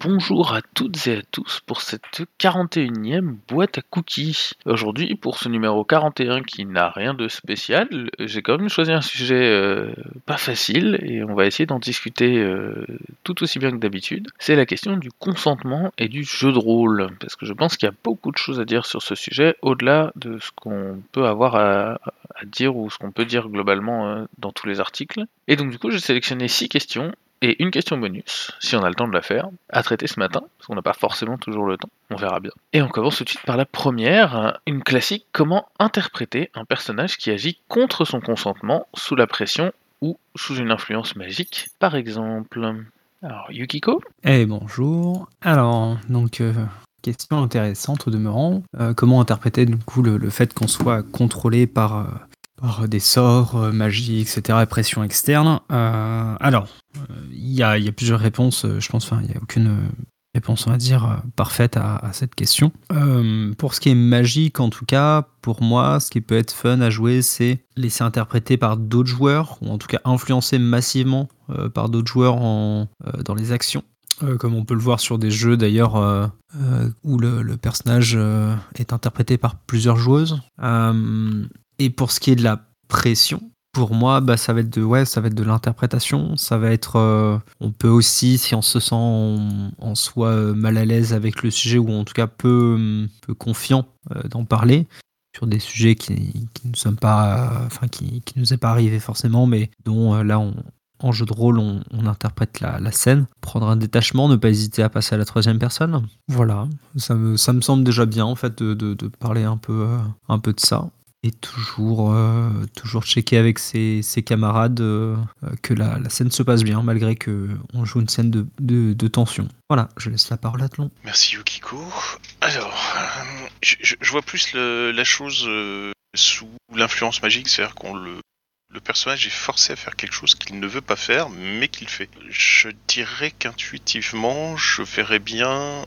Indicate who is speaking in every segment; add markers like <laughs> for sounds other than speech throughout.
Speaker 1: bonjour à toutes et à tous pour cette 41e boîte à cookies. Aujourd'hui, pour ce numéro 41 qui n'a rien de spécial, j'ai quand même choisi un sujet euh, pas facile et on va essayer d'en discuter euh, tout aussi bien que d'habitude. C'est la question du consentement et du jeu de rôle, parce que je pense qu'il y a beaucoup de choses à dire sur ce sujet, au-delà de ce qu'on peut avoir à, dire ou ce qu'on peut dire globalement euh, dans tous les articles. Et donc du coup, j'ai sélectionné 6 questions et une question bonus, si on a le temps de la faire, à traiter ce matin, parce qu'on n'a pas forcément toujours le temps, on verra bien. Et on commence tout de suite par la première, une classique, comment interpréter un personnage qui agit contre son consentement, sous la pression ou sous une influence magique, par exemple. Alors, Yukiko?
Speaker 2: Eh bonjour. Alors, donc, euh, question intéressante au demeurant. Euh, comment interpréter du coup le, fait qu'on soit contrôlé par euh, par des sorts, euh, magie, etc., pression externe? Alors, il y a, plusieurs réponses, euh, je pense, enfin, il n'y a aucune réponse, on va dire, parfaite à, cette question. pour ce qui est magique, en tout cas, pour moi, ce qui peut être fun à jouer, c'est laisser interpréter par d'autres joueurs, ou en tout cas influencer massivement par d'autres joueurs dans les actions. comme on peut le voir sur des jeux d'ailleurs où le, personnage est interprété par plusieurs joueuses. Et pour ce qui est de la pression, pour moi, bah, ça va être de, ouais, ça va être de l'interprétation. Ça va être, euh, on peut aussi, si on se sent en, soi euh, mal à l'aise avec le sujet ou en tout cas peu, peu confiant euh, d'en parler sur des sujets qui, qui ne sommes pas, enfin qui, qui nous est pas arrivé forcément, mais dont là on, en jeu de rôle, on, interprète la, scène. Prendre un détachement, ne pas hésiter à passer à la troisième personne. Voilà, ça me, ça me semble déjà bien en fait de, de, parler un peu, un peu de ça et toujours, euh, toujours checker avec ses, camarades euh, que la, scène se passe bien, malgré qu'on joue une scène de, de, tension. Voilà, je laisse la parole à Tlon.
Speaker 3: Merci Yukiko. Alors, euh, je, vois plus la chose sous l'influence magique, c'est-à-dire qu'on le, le personnage est forcé à faire quelque chose qu'il ne veut pas faire, mais qu'il fait. Je dirais qu'intuitivement, je verrais bien,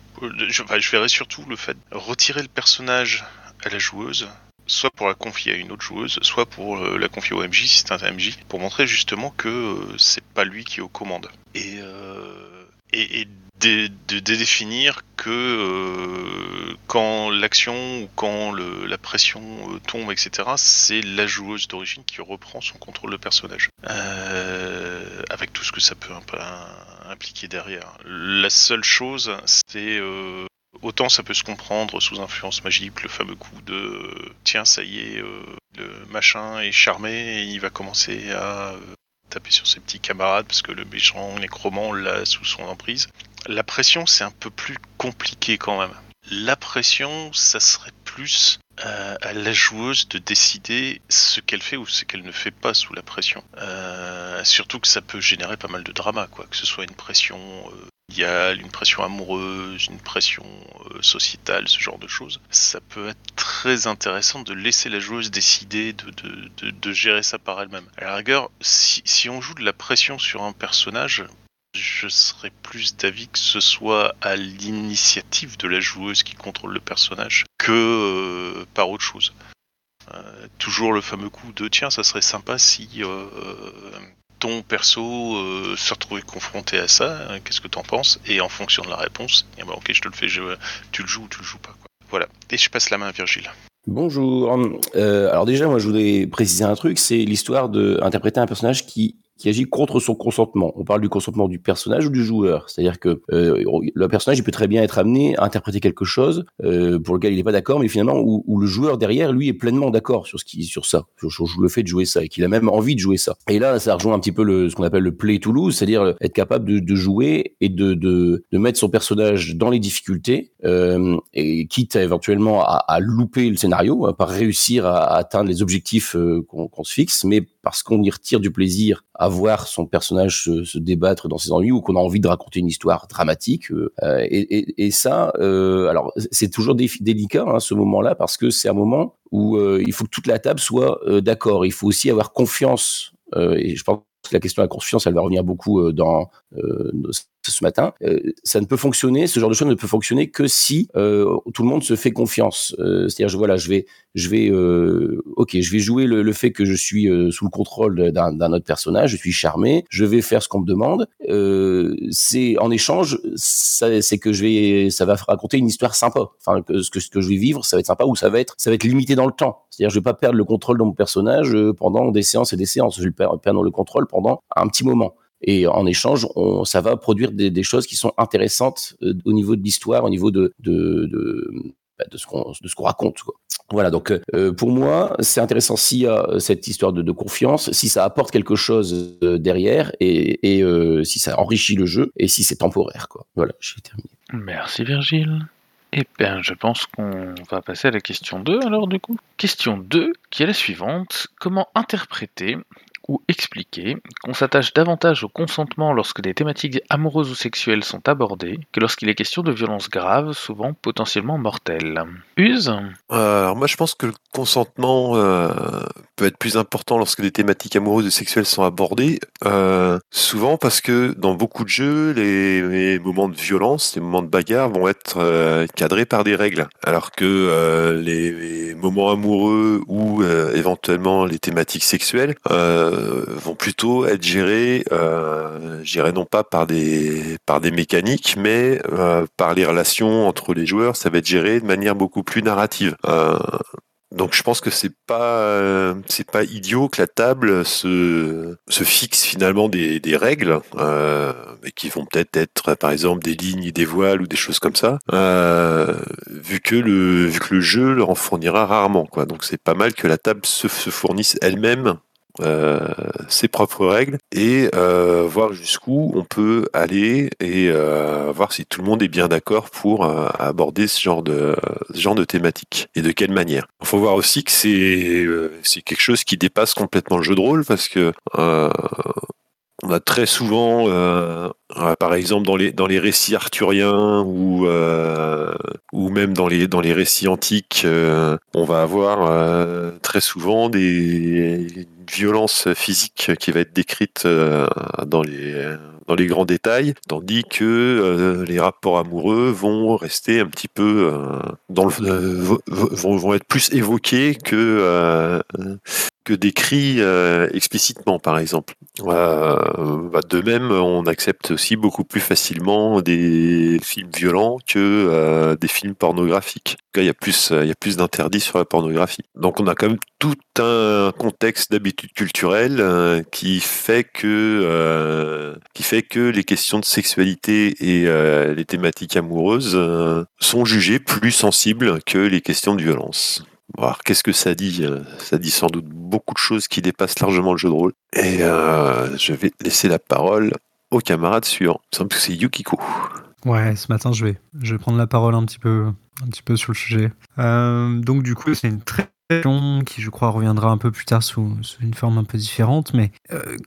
Speaker 3: je, je verrais surtout le fait de retirer le personnage à la joueuse soit pour la confier à une autre joueuse, soit pour euh, la confier au MJ si c'est un MJ, pour montrer justement que euh, c'est pas lui qui est aux commandes. Et, euh, et, de, définir que quand l'action ou quand la pression tombe, etc., c'est la joueuse d'origine qui reprend son contrôle de personnage. avec tout ce que ça peut impliquer derrière. La seule chose, c'est Autant ça peut se comprendre sous influence magique, le fameux coup de tiens, ça y est, euh, le machin est charmé et il va commencer à euh, taper sur ses petits camarades parce que le méchant nécromant l'a sous son emprise. La pression, c'est un peu plus compliqué quand même. La pression, ça serait plus euh, à la joueuse de décider ce qu'elle fait ou ce qu'elle ne fait pas sous la pression. surtout que ça peut générer pas mal de drama, quoi. Que ce soit une pression une pression amoureuse, une pression euh, sociétale, ce genre de choses. Ça peut être très intéressant de laisser la joueuse décider de, gérer ça par elle-même. À la rigueur, si, on joue de la pression sur un personnage, je serais plus d'avis que ce soit à l'initiative de la joueuse qui contrôle le personnage que euh, par autre chose. Euh, toujours le fameux coup de tiens, ça serait sympa si ton perso euh, se retrouver confronté à ça, hein, qu'est-ce que t'en penses? Et en fonction de la réponse, eh ben, ok, je te le fais, je, tu le joues ou tu le joues pas. Voilà. Et je passe la main à Virgile.
Speaker 4: Bonjour. Euh, alors déjà, moi, je voudrais préciser un truc, c'est l'histoire d'interpréter un personnage qui qui agit contre son consentement. On parle du consentement du personnage ou du joueur. C'est-à-dire que euh, le personnage il peut très bien être amené à interpréter quelque chose euh, pour lequel il n'est pas d'accord, mais finalement où, le joueur derrière lui est pleinement d'accord sur ce qui sur ça, sur, le fait de jouer ça et qu'il a même envie de jouer ça. Et là, ça rejoint un petit peu le, ce qu'on appelle le play to lose, c'est-à-dire être capable de, de jouer et de, de, de, mettre son personnage dans les difficultés euh, et quitte à, éventuellement à, à, louper le scénario, à pas réussir à, atteindre les objectifs euh, qu'on se fixe, mais parce qu'on y retire du plaisir à voir son personnage se, débattre dans ses ennuis ou qu'on a envie de raconter une histoire dramatique. Euh, et, et, ça, euh, alors c'est toujours délicat hein, ce moment-là parce que c'est un moment où euh, il faut que toute la table soit d'accord. Il faut aussi avoir confiance. et je pense que la question de la confiance, elle va revenir beaucoup dans ce matin, euh, ça ne peut fonctionner, ce genre de choses ne peut fonctionner que si euh, tout le monde se fait confiance. Euh, C'est-à-dire, je, voilà, je vais, je vais, ok, je vais jouer le, fait que je suis sous le contrôle d'un autre personnage, je suis charmé, je vais faire ce qu'on me demande. C'est en échange, c'est que je vais, ça va raconter une histoire sympa. Enfin, ce que, je vais vivre, ça va être sympa ou ça va être, ça va être limité dans le temps. C'est-à-dire, je vais pas perdre le contrôle de mon personnage pendant des séances et des séances. Je vais perdre le contrôle pendant un petit moment. Et en échange, ça va produire des, choses qui sont intéressantes euh, au niveau de l'histoire, au niveau de, bah, ce qu'on raconte. Voilà, donc euh, pour moi, c'est intéressant s'il y a cette histoire de, confiance, si ça apporte quelque chose euh, derrière et, euh, si ça enrichit le jeu et si c'est temporaire. Voilà, j'ai terminé.
Speaker 1: Merci Virgile. Eh bien, je pense qu'on va passer à la question 2 alors du coup. Question 2, qui est la suivante. Comment interpréter ou expliquer qu'on s'attache davantage au consentement lorsque des thématiques amoureuses ou sexuelles sont abordées que lorsqu'il est question de violences graves, souvent potentiellement mortelles Use?
Speaker 5: Euh, alors moi je pense que le consentement euh, peut être plus important lorsque des thématiques amoureuses et sexuelles sont abordées. euh, souvent parce que dans beaucoup de jeux, les, moments de violence, les moments de bagarre vont être cadrés par des règles. Alors que les, moments amoureux ou éventuellement les thématiques sexuelles euh, vont plutôt être gérés, euh, dirais non pas par des, par des mécaniques, mais euh, par les relations entre les joueurs. Ça va être géré de manière beaucoup plus narrative. Euh, donc je pense que c'est pas euh, c'est pas idiot que la table se se fixe finalement des, des règles euh, mais qui vont peut-être être par exemple des lignes des voiles ou des choses comme ça euh, vu que le vu que le jeu leur en fournira rarement quoi donc c'est pas mal que la table se, se fournisse elle-même euh, ses propres règles et euh, voir jusqu'où on peut aller et euh, voir si tout le monde est bien d'accord pour euh, aborder ce genre de ce genre de thématique et de quelle manière. Il faut voir aussi que c'est euh, c'est quelque chose qui dépasse complètement le jeu de rôle parce que on a très souvent, euh, euh, par exemple dans les dans les récits arthuriens ou euh, ou même dans les dans les récits antiques, euh, on va avoir euh, très souvent des violence physique qui va être décrite euh, dans les dans les grands détails, tandis que euh, les rapports amoureux vont rester un petit peu euh, dans le, euh, vo- vont, vont être plus évoqués que que décrits euh, explicitement, par exemple. Euh, bah, de même, on accepte aussi beaucoup plus facilement des films violents que euh, des films pornographiques. Il y a plus, d'interdits sur la pornographie. Donc, on a quand même tout un contexte d'habitude culturelle qui fait que qui fait que les questions de sexualité et les thématiques amoureuses sont jugées plus sensibles que les questions de violence. Alors, qu'est-ce que ça dit Euh, Ça dit sans doute beaucoup de choses qui dépassent largement le jeu de rôle. Et euh, je vais laisser la parole au camarade suivant. Il semble que c'est Yukiko.
Speaker 2: Ouais, ce matin, je vais, je vais prendre la parole un petit peu, un petit peu sur le sujet. Euh, donc, du coup, c'est une très qui, je crois, reviendra un peu plus tard sous, une forme un peu différente. Mais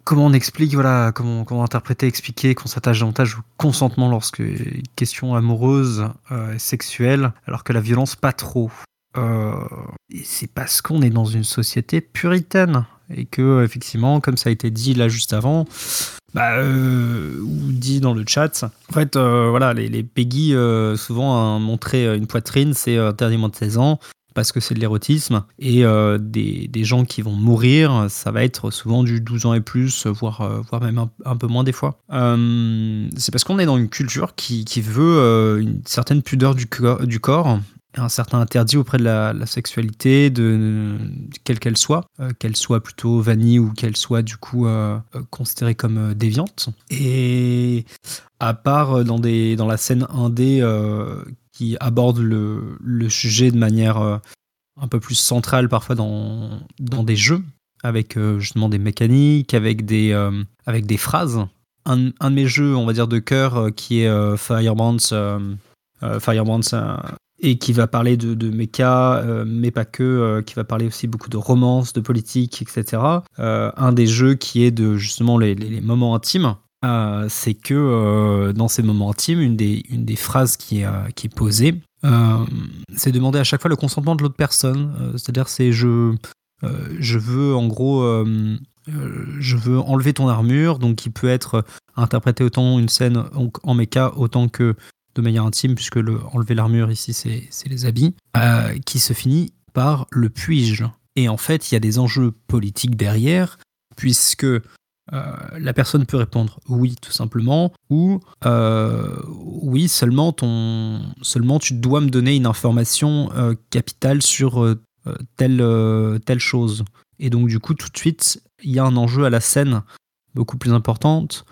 Speaker 2: comment on explique, voilà, comment, comment interpréter, expliquer qu'on s'attache davantage au consentement lorsque question amoureuse, euh, sexuelle, alors que la violence, pas trop? Euh, et c'est parce qu'on est dans une société puritaine et que effectivement, comme ça a été dit là juste avant, bah, euh, ou dit dans le chat, en fait, euh, voilà, les, les Peggy, souvent, hein, montrer une poitrine, c'est interdit moins de 16 ans parce que c'est de l'érotisme. Et des, gens qui vont mourir, ça va être souvent du 12 ans et plus, voire, voire même un, peu moins des fois. C'est parce qu'on est dans une culture qui, veut une certaine pudeur du corps un certain interdit auprès de la, sexualité, de, quelle qu'elle soit, euh, qu'elle soit plutôt vanille ou qu'elle soit du coup euh, euh, considérée comme déviante. Et à part dans, des, dans la scène indé euh, qui aborde le, le sujet de manière un peu plus centrale parfois dans, dans des jeux, avec justement des mécaniques, avec des, avec des phrases. Un, un de mes jeux, on va dire, de cœur, qui est Firebrands, Firebrands et qui va parler de, de méca, euh, mais pas que, euh, qui va parler aussi beaucoup de romance, de politique, etc. Euh, un des jeux qui est de justement les, moments intimes, c'est que dans ces moments intimes, une des, une des phrases qui qui est posée, c'est demander à chaque fois le consentement de l'autre personne. C'est-à-dire, c'est je, je veux en gros, je veux enlever ton armure, donc qui peut être interpréter autant une scène en méca autant que de manière intime, puisque le, enlever l'armure ici, c'est les habits, euh, qui se finit par le puis-je. Et en fait, il y a des enjeux politiques derrière, puisque euh, la personne peut répondre oui, tout simplement, ou euh, oui, seulement, ton, seulement tu dois me donner une information capitale sur telle, telle chose. Et donc, du coup, tout de suite, il y a un enjeu à la scène beaucoup plus importante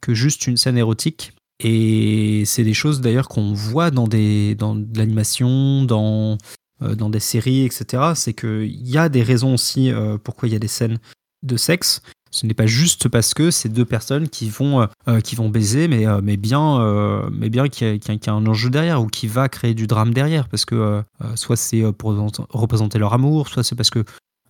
Speaker 2: que juste une scène érotique. Et c'est des choses d'ailleurs qu'on voit dans, des, dans l'animation, dans, euh, dans des séries, etc. C'est qu'il y a des raisons aussi euh, pourquoi il y a des scènes de sexe. Ce n'est pas juste parce que c'est deux personnes qui vont, euh, qui vont baiser, mais, mais bien, mais bien qu'il y, a- un enjeu derrière ou qui va créer du drame derrière. Parce que soit c'est pour représenter- leur amour, soit c'est parce que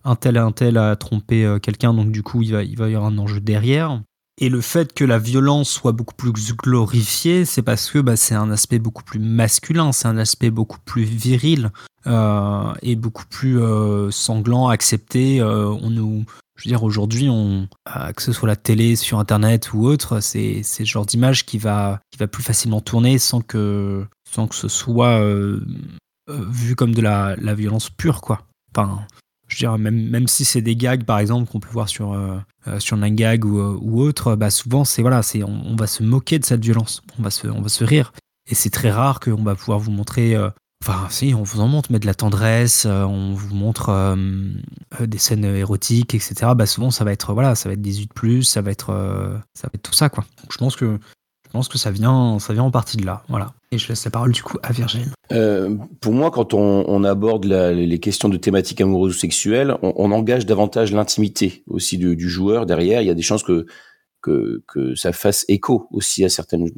Speaker 2: un tel et un tel a trompé quelqu'un, donc du coup il va, il va y avoir un enjeu derrière. Et le fait que la violence soit beaucoup plus glorifiée, c'est parce que bah, c'est un aspect beaucoup plus masculin, c'est un aspect beaucoup plus viril euh, et beaucoup plus euh, sanglant, accepté. Euh, on nous, je veux dire, aujourd'hui, que ce soit la télé, sur Internet ou autre, c'est le genre d'image qui va, qui va plus facilement tourner sans que, sans que ce soit vu comme de la, la violence pure, quoi. Enfin, je veux dire, même, même si c'est des gags, par exemple, qu'on peut voir sur, euh, euh, sur Nangag ou, euh, ou autre, bah souvent, c'est voilà, on, va se moquer de cette violence, on va se, on va se rire. Et c'est très rare qu'on va pouvoir vous montrer. euh, Enfin, si, on vous en montre, mais de la tendresse, on vous montre des scènes érotiques, etc. Bah souvent, ça va être voilà, ça va être 18 ça va être ça va être tout ça quoi. Donc, je pense que pense que ça vient ça vient en partie de là, voilà. Et je laisse la parole du coup à Virgile.
Speaker 4: Euh, pour moi, quand on, aborde les questions de thématiques amoureuses ou sexuelles, on, engage davantage l'intimité aussi du, joueur derrière. Il y a des chances que, que, ça fasse écho aussi à certaines,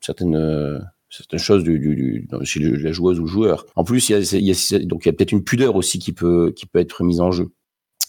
Speaker 4: certaines, euh, certaines choses du, du, chez la joueuse ou le joueur. En plus, il y a, a- peut-être une pudeur aussi qui peut, qui peut être mise en jeu.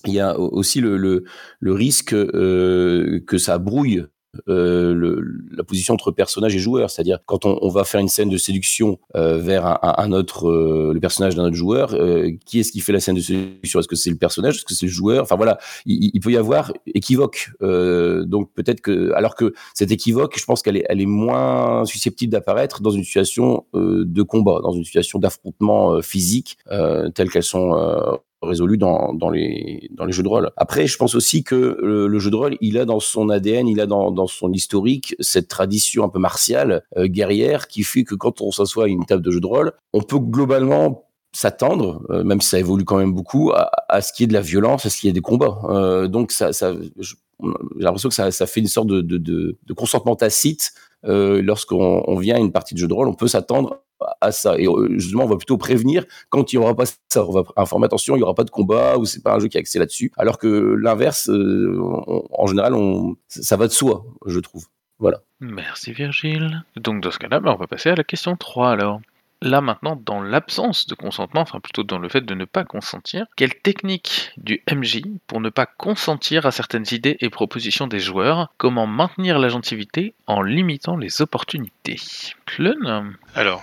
Speaker 4: Il y a aussi le, le, risque euh, que ça brouille le- la position entre personnage et joueur, c'est-à-dire quand on, on va faire une scène de séduction euh, vers un, un- autre, euh, le personnage d'un autre joueur, euh, qui est-ce qui fait la scène de séduction? Est-ce que c'est le personnage? Est-ce que c'est le joueur? Enfin voilà, il, il peut y avoir équivoque. Euh, donc peut-être que, alors que cette équivoque, je pense qu'elle est, elle est moins susceptible d'apparaître dans une situation euh, de combat, dans une situation d'affrontement euh, physique, euh, telles qu'elles sont euh, résolues dans, dans, les, dans les jeux de rôle. Après, je pense aussi que le, jeu de rôle, il a dans son ADN, il a dans, dans son historique cette tradition un peu martiale, euh, guerrière, qui fait que quand on s'assoit à une table de jeu de rôle, on peut globalement s'attendre, euh, même si ça évolue quand même beaucoup, à, à ce qu'il y ait de la violence, à ce qu'il y ait des combats. Euh, donc j'ai l'impression que ça, ça fait une sorte de, de, de, de consentement tacite lorsqu'on on vient à une partie de jeu de rôle, on peut s'attendre à ça. Et euh, justement, on va plutôt prévenir quand il n'y aura pas ça. On va informer attention, il n'y aura pas de combat ou c'est pas un jeu qui est axé là-dessus. Alors que l'inverse, euh, en général, ça va de soi, je trouve. Voilà.
Speaker 1: Merci Virgile. Donc dans ce cas-là, bah, on va passer à la question 3 alors. Là maintenant, dans l'absence de consentement, enfin plutôt dans le fait de ne pas consentir, quelle technique du MJ pour ne pas consentir à certaines idées et propositions des joueurs? Comment maintenir l'agentivité en limitant les opportunités? Plun
Speaker 3: Alors,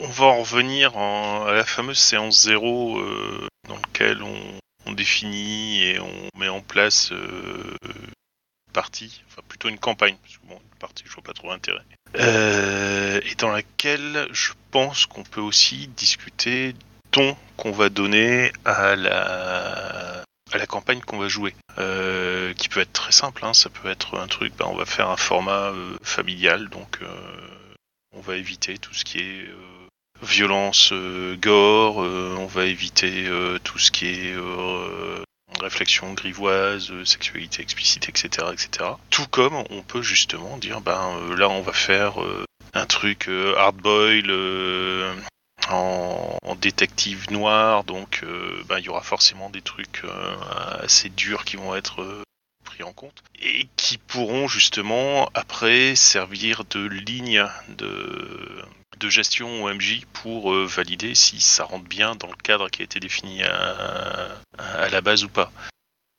Speaker 3: on, va en revenir en- à la fameuse séance zéro euh, dans laquelle on, définit et on met en place euh, partie, enfin plutôt une campagne, parce que bon, une partie, je vois pas trop l'intérêt. Euh, et dans laquelle je pense qu'on peut aussi discuter ton qu'on va donner à la à la campagne qu'on va jouer, euh, qui peut être très simple. hein, ça peut être un truc, ben, on va faire un format euh, familial, donc euh, on va éviter tout ce qui est euh, violence, gore, on va éviter tout ce qui est réflexion grivoise, euh, sexualité explicite, etc., etc. Tout comme on peut justement dire, ben euh, là on va faire euh, un truc hardboil euh, en, en détective noir, donc ben, il y aura forcément des trucs assez durs qui vont être pris en compte et qui pourront justement après servir de ligne de, de gestion au MJ pour euh, valider si ça rentre bien dans le cadre qui a été défini à la base ou pas.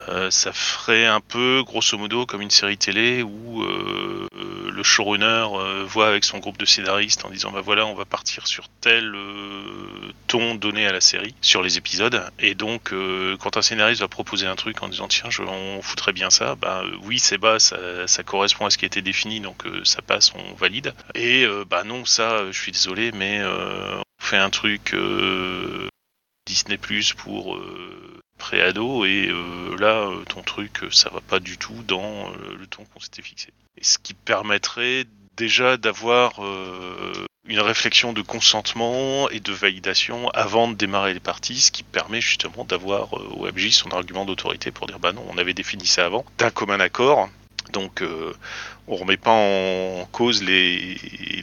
Speaker 3: Euh, ça ferait un peu, grosso modo, comme une série télé où euh, euh, le showrunner euh, voit avec son groupe de scénaristes en disant bah voilà, on va partir sur tel euh, ton donné à la série sur les épisodes. Et donc, quand un scénariste va proposer un truc en disant tiens, je, on foutrait bien ça, bah oui, c'est bas, ça, correspond à ce qui a été défini, donc ça passe, on valide. Et bah non, ça, je suis désolé, mais on fait un truc Disney Plus pour euh, pré-ado et euh, là, euh, ton truc, euh, ça va pas du tout dans euh, le ton qu'on s'était fixé. Ce qui permettrait déjà d'avoir une réflexion de consentement et de validation avant de démarrer les parties, ce qui permet justement d'avoir au MJ son argument d'autorité pour dire bah non, on avait défini ça avant, d'un commun accord. Donc on remet pas en cause les,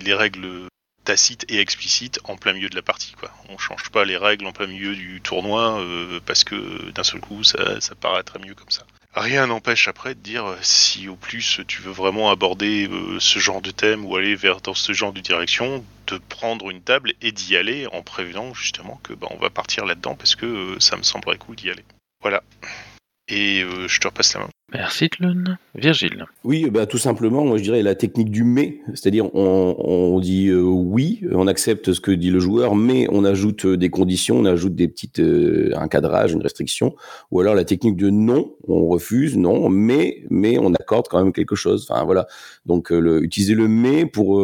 Speaker 3: les règles tacites et explicites en plein milieu de la partie. Quoi. On change pas les règles en plein milieu du tournoi euh, parce que d'un seul coup ça, ça paraîtrait mieux comme ça. Rien n'empêche après de dire euh, si au plus tu veux vraiment aborder euh, ce genre de thème ou aller vers dans ce genre de direction, de prendre une table et d'y aller en prévenant justement que bah, on va partir là-dedans parce que ça me semblerait cool d'y aller. Voilà. Et je te repasse la main.
Speaker 1: Merci Tlun. Virgile.
Speaker 4: Oui, bah, tout simplement, moi je dirais la technique du mais, c'est-à-dire on, dit euh, oui, on accepte ce que dit le joueur, mais on ajoute euh, des conditions, on ajoute des petites euh, un cadrage, une restriction, ou alors la technique de non, on refuse, non, mais mais on accorde quand même quelque chose. Enfin voilà, donc euh, le, utiliser le mais pour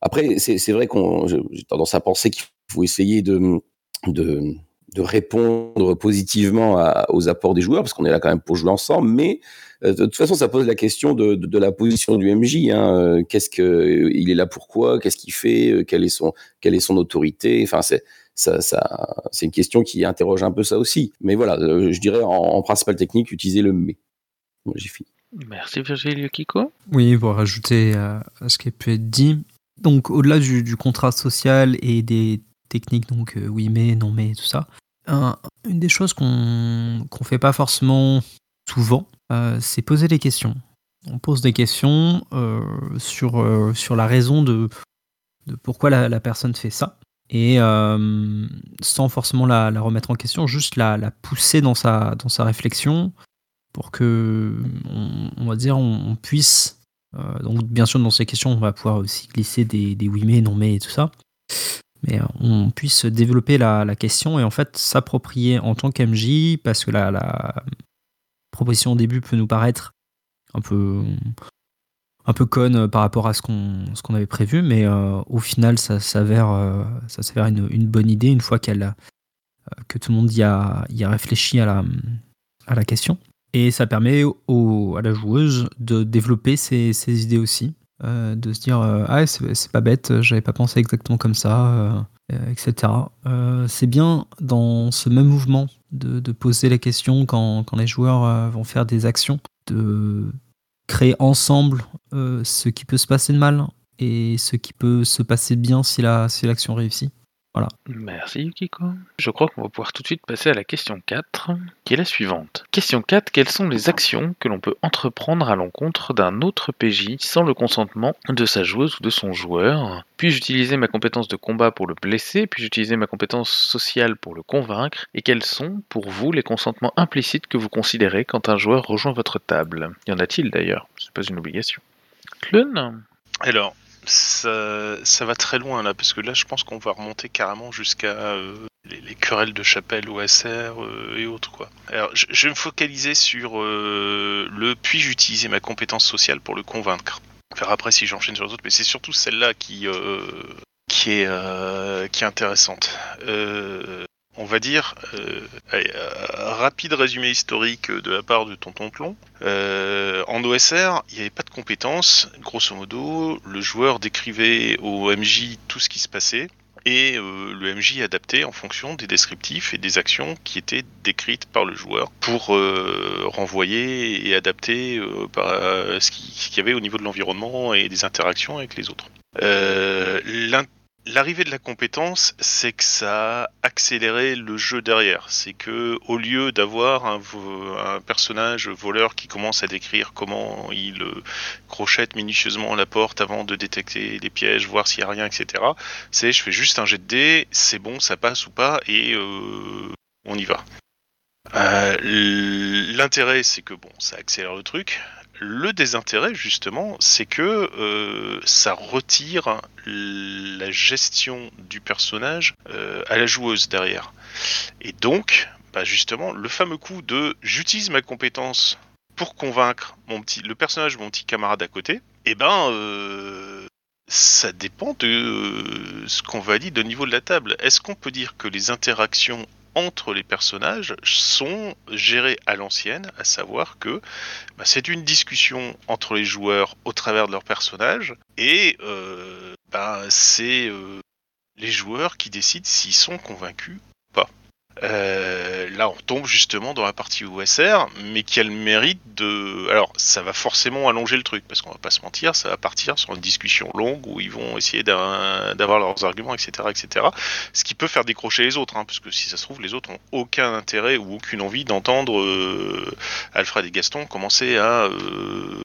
Speaker 4: après c'est c'est vrai qu'on j'ai tendance à penser qu'il faut essayer de de de répondre positivement à- aux apports des joueurs, parce qu'on est là quand même pour jouer ensemble, mais euh, de toute façon, ça pose la question de, de, de la position du MJ. Hein. Euh, Qu'est-ce que il est là pourquoi Qu'est-ce qu'il fait? Euh, Quelle est son quelle est son autorité? Enfin, c'est ça, ça c'est une question qui interroge un peu ça aussi. Mais voilà, euh, je dirais en, en principal technique, utiliser le mais. Bon, J'ai fini.
Speaker 1: Merci Virgile Yukiko.
Speaker 2: Oui, pour rajouter à, ce qui a pu être dit. Donc, au-delà du, du contrat social et des techniques, donc euh, oui mais, non mais, tout ça, un- une des choses qu'on qu'on fait pas forcément souvent, euh, c'est poser des questions. On pose des questions euh, sur, euh, sur la raison de, pourquoi la, personne fait ça. Et sans forcément la, remettre en question, juste la, la pousser dans sa, dans sa réflexion pour que, on, va dire, on, puisse donc bien sûr dans ces questions on va pouvoir aussi glisser des, des oui mais, non mais et tout ça. Mais euh, on puisse développer la, question et en fait s'approprier en tant qu'MJ parce que la, proposition au début peut nous paraître un peu un peu conne par rapport à ce qu'on avait prévu, mais euh, au final ça s'avère euh, ça une, bonne idée une fois qu'elle que tout le monde y a, y a réfléchi à la, à la question. Et ça permet au, à la joueuse de développer ses idées aussi, euh, de se dire euh, ah c'est pas bête, j'avais pas pensé exactement comme ça, euh, etc. C'est bien dans ce même mouvement de, poser les questions quand, les joueurs vont faire des actions, de créer ensemble ce qui peut se passer de mal et ce qui peut se passer de bien si la si l'action
Speaker 1: Merci Yukiko. Je crois qu'on va pouvoir tout de suite passer à la question 4, qui est la suivante. Question 4, quelles sont les actions que l'on peut entreprendre à l'encontre d'un autre PJ sans le consentement de sa joueuse ou de son joueur? Puis-je utiliser ma compétence de combat pour le blesser? Puis-je utiliser ma compétence sociale pour le convaincre? Et quels sont, pour vous, les consentements implicites que vous considérez quand un joueur rejoint votre table? Y en a-t-il d'ailleurs? C'est pas une obligation. Clun
Speaker 3: Alors, ça, va très loin là, parce que là, je pense qu'on va remonter carrément jusqu'à euh, les, les querelles de chapelle OSR euh, et autres quoi. Alors, je, vais me focaliser sur euh, le puis-je utiliser ma compétence sociale pour le convaincre? Faire après si j'enchaîne sur les autres, mais c'est surtout celle-là qui euh, qui est qui est intéressante. On va dire, euh, euh, rapide résumé historique de la part de Tonton Tlon. Euh, en OSR, il n'y avait pas de compétences. Grosso modo, le joueur décrivait au MJ tout ce qui se passait et le MJ adaptait en fonction des descriptifs et des actions qui étaient décrites par le joueur pour renvoyer et adapter ce qui- ce qu'il y avait au niveau de l'environnement et des interactions avec les autres. L'arrivée de la compétence, c'est que ça a le jeu derrière. C'est que au lieu d'avoir un, personnage voleur qui commence à décrire comment il euh, crochette minutieusement la porte avant de détecter les pièges, voir s'il y a rien, etc. C'est je fais juste un jet de dés, c'est bon, ça passe ou pas, et euh, on y va. Euh, L'intérêt, c'est que bon, ça accélère le truc. Le désintérêt, justement, c'est que euh, ça retire la gestion du personnage euh, à la joueuse derrière. Et donc, bah justement, le fameux coup de j'utilise ma compétence pour convaincre mon petit, le personnage mon petit camarade à côté, eh ben, euh, ça dépend de ce qu'on valide au niveau de la table. Est-ce qu'on peut dire que les interactions entre les personnages sont gérées à l'ancienne, à savoir que bah, c'est une discussion entre les joueurs au travers de leurs personnages, et euh, bah, c'est euh, les joueurs qui décident s'ils sont convaincus euh, là, on tombe justement dans la partie OSR, mais qui a le mérite de. Alors, ça va forcément allonger le truc, parce qu'on va pas se mentir, ça va partir sur une discussion longue où ils vont essayer d'avoir leurs arguments, etc., etc. Ce qui peut faire décrocher les autres, hein, parce que si ça se trouve, les autres ont aucun intérêt ou aucune envie d'entendre euh, Alfred et Gaston commencer à euh,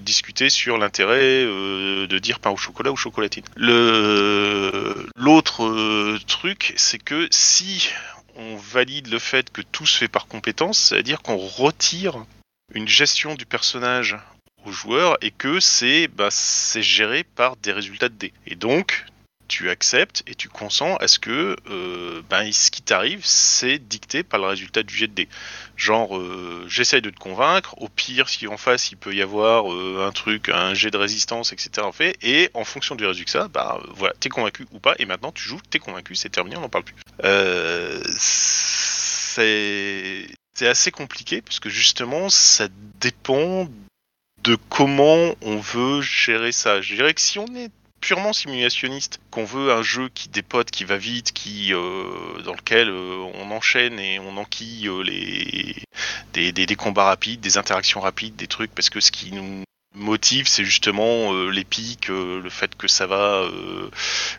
Speaker 3: discuter sur l'intérêt euh, de dire pain au chocolat ou chocolatine. Le l'autre truc, c'est que si on valide le fait que tout se fait par compétence, c'est-à-dire qu'on retire une gestion du personnage au joueur et que c'est bah, géré par des résultats de dés. Et donc, tu acceptes et tu consens à ce que euh, ben, ce qui t'arrive, c'est dicté par le résultat du jet de dés. Genre, euh, j'essaye de te convaincre, au pire, si en face il peut y avoir euh, un truc, un jet de résistance, etc. fait, et en fonction du résultat, bah voilà, t'es convaincu ou pas, et maintenant tu joues, t'es convaincu, c'est terminé, on n'en parle plus. c'est assez compliqué, parce que justement, ça dépend de comment on veut gérer ça. Je dirais que si on est purement simulationniste, qu'on veut un jeu qui dépote, qui va vite, qui euh, dans lequel euh, on enchaîne et on enquille euh, les des, des, combats rapides, des interactions rapides, des trucs, parce que ce qui nous motive, c'est justement euh, les pics, euh, le fait que ça va, euh,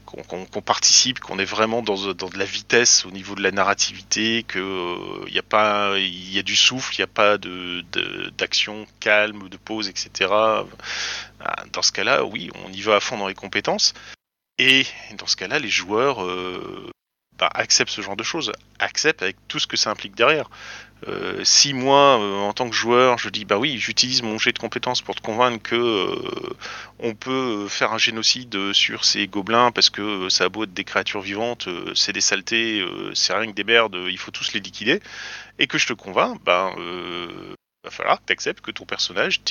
Speaker 3: qu'on participe, qu'on est vraiment dans, de la vitesse au niveau de la narrativité, que il y a pas, il y a du souffle, il n'y a pas de d'action calme, de pause, etc. Bah, dans ce cas-là, oui, on y va à fond dans les compétences. Et dans ce cas-là, les joueurs acceptent ce genre de choses, acceptent avec tout ce que ça implique derrière. Euh, si moi, euh, en tant que joueur, je dis bah oui, j'utilise mon jet de compétences pour te convaincre que euh, on peut faire un génocide sur ces gobelins parce que ça a beau être des créatures vivantes, c'est des saletés, c'est rien que des merdes, il faut tous les liquider, et que je te convainc, ben va falloir que tu acceptes que ton personnage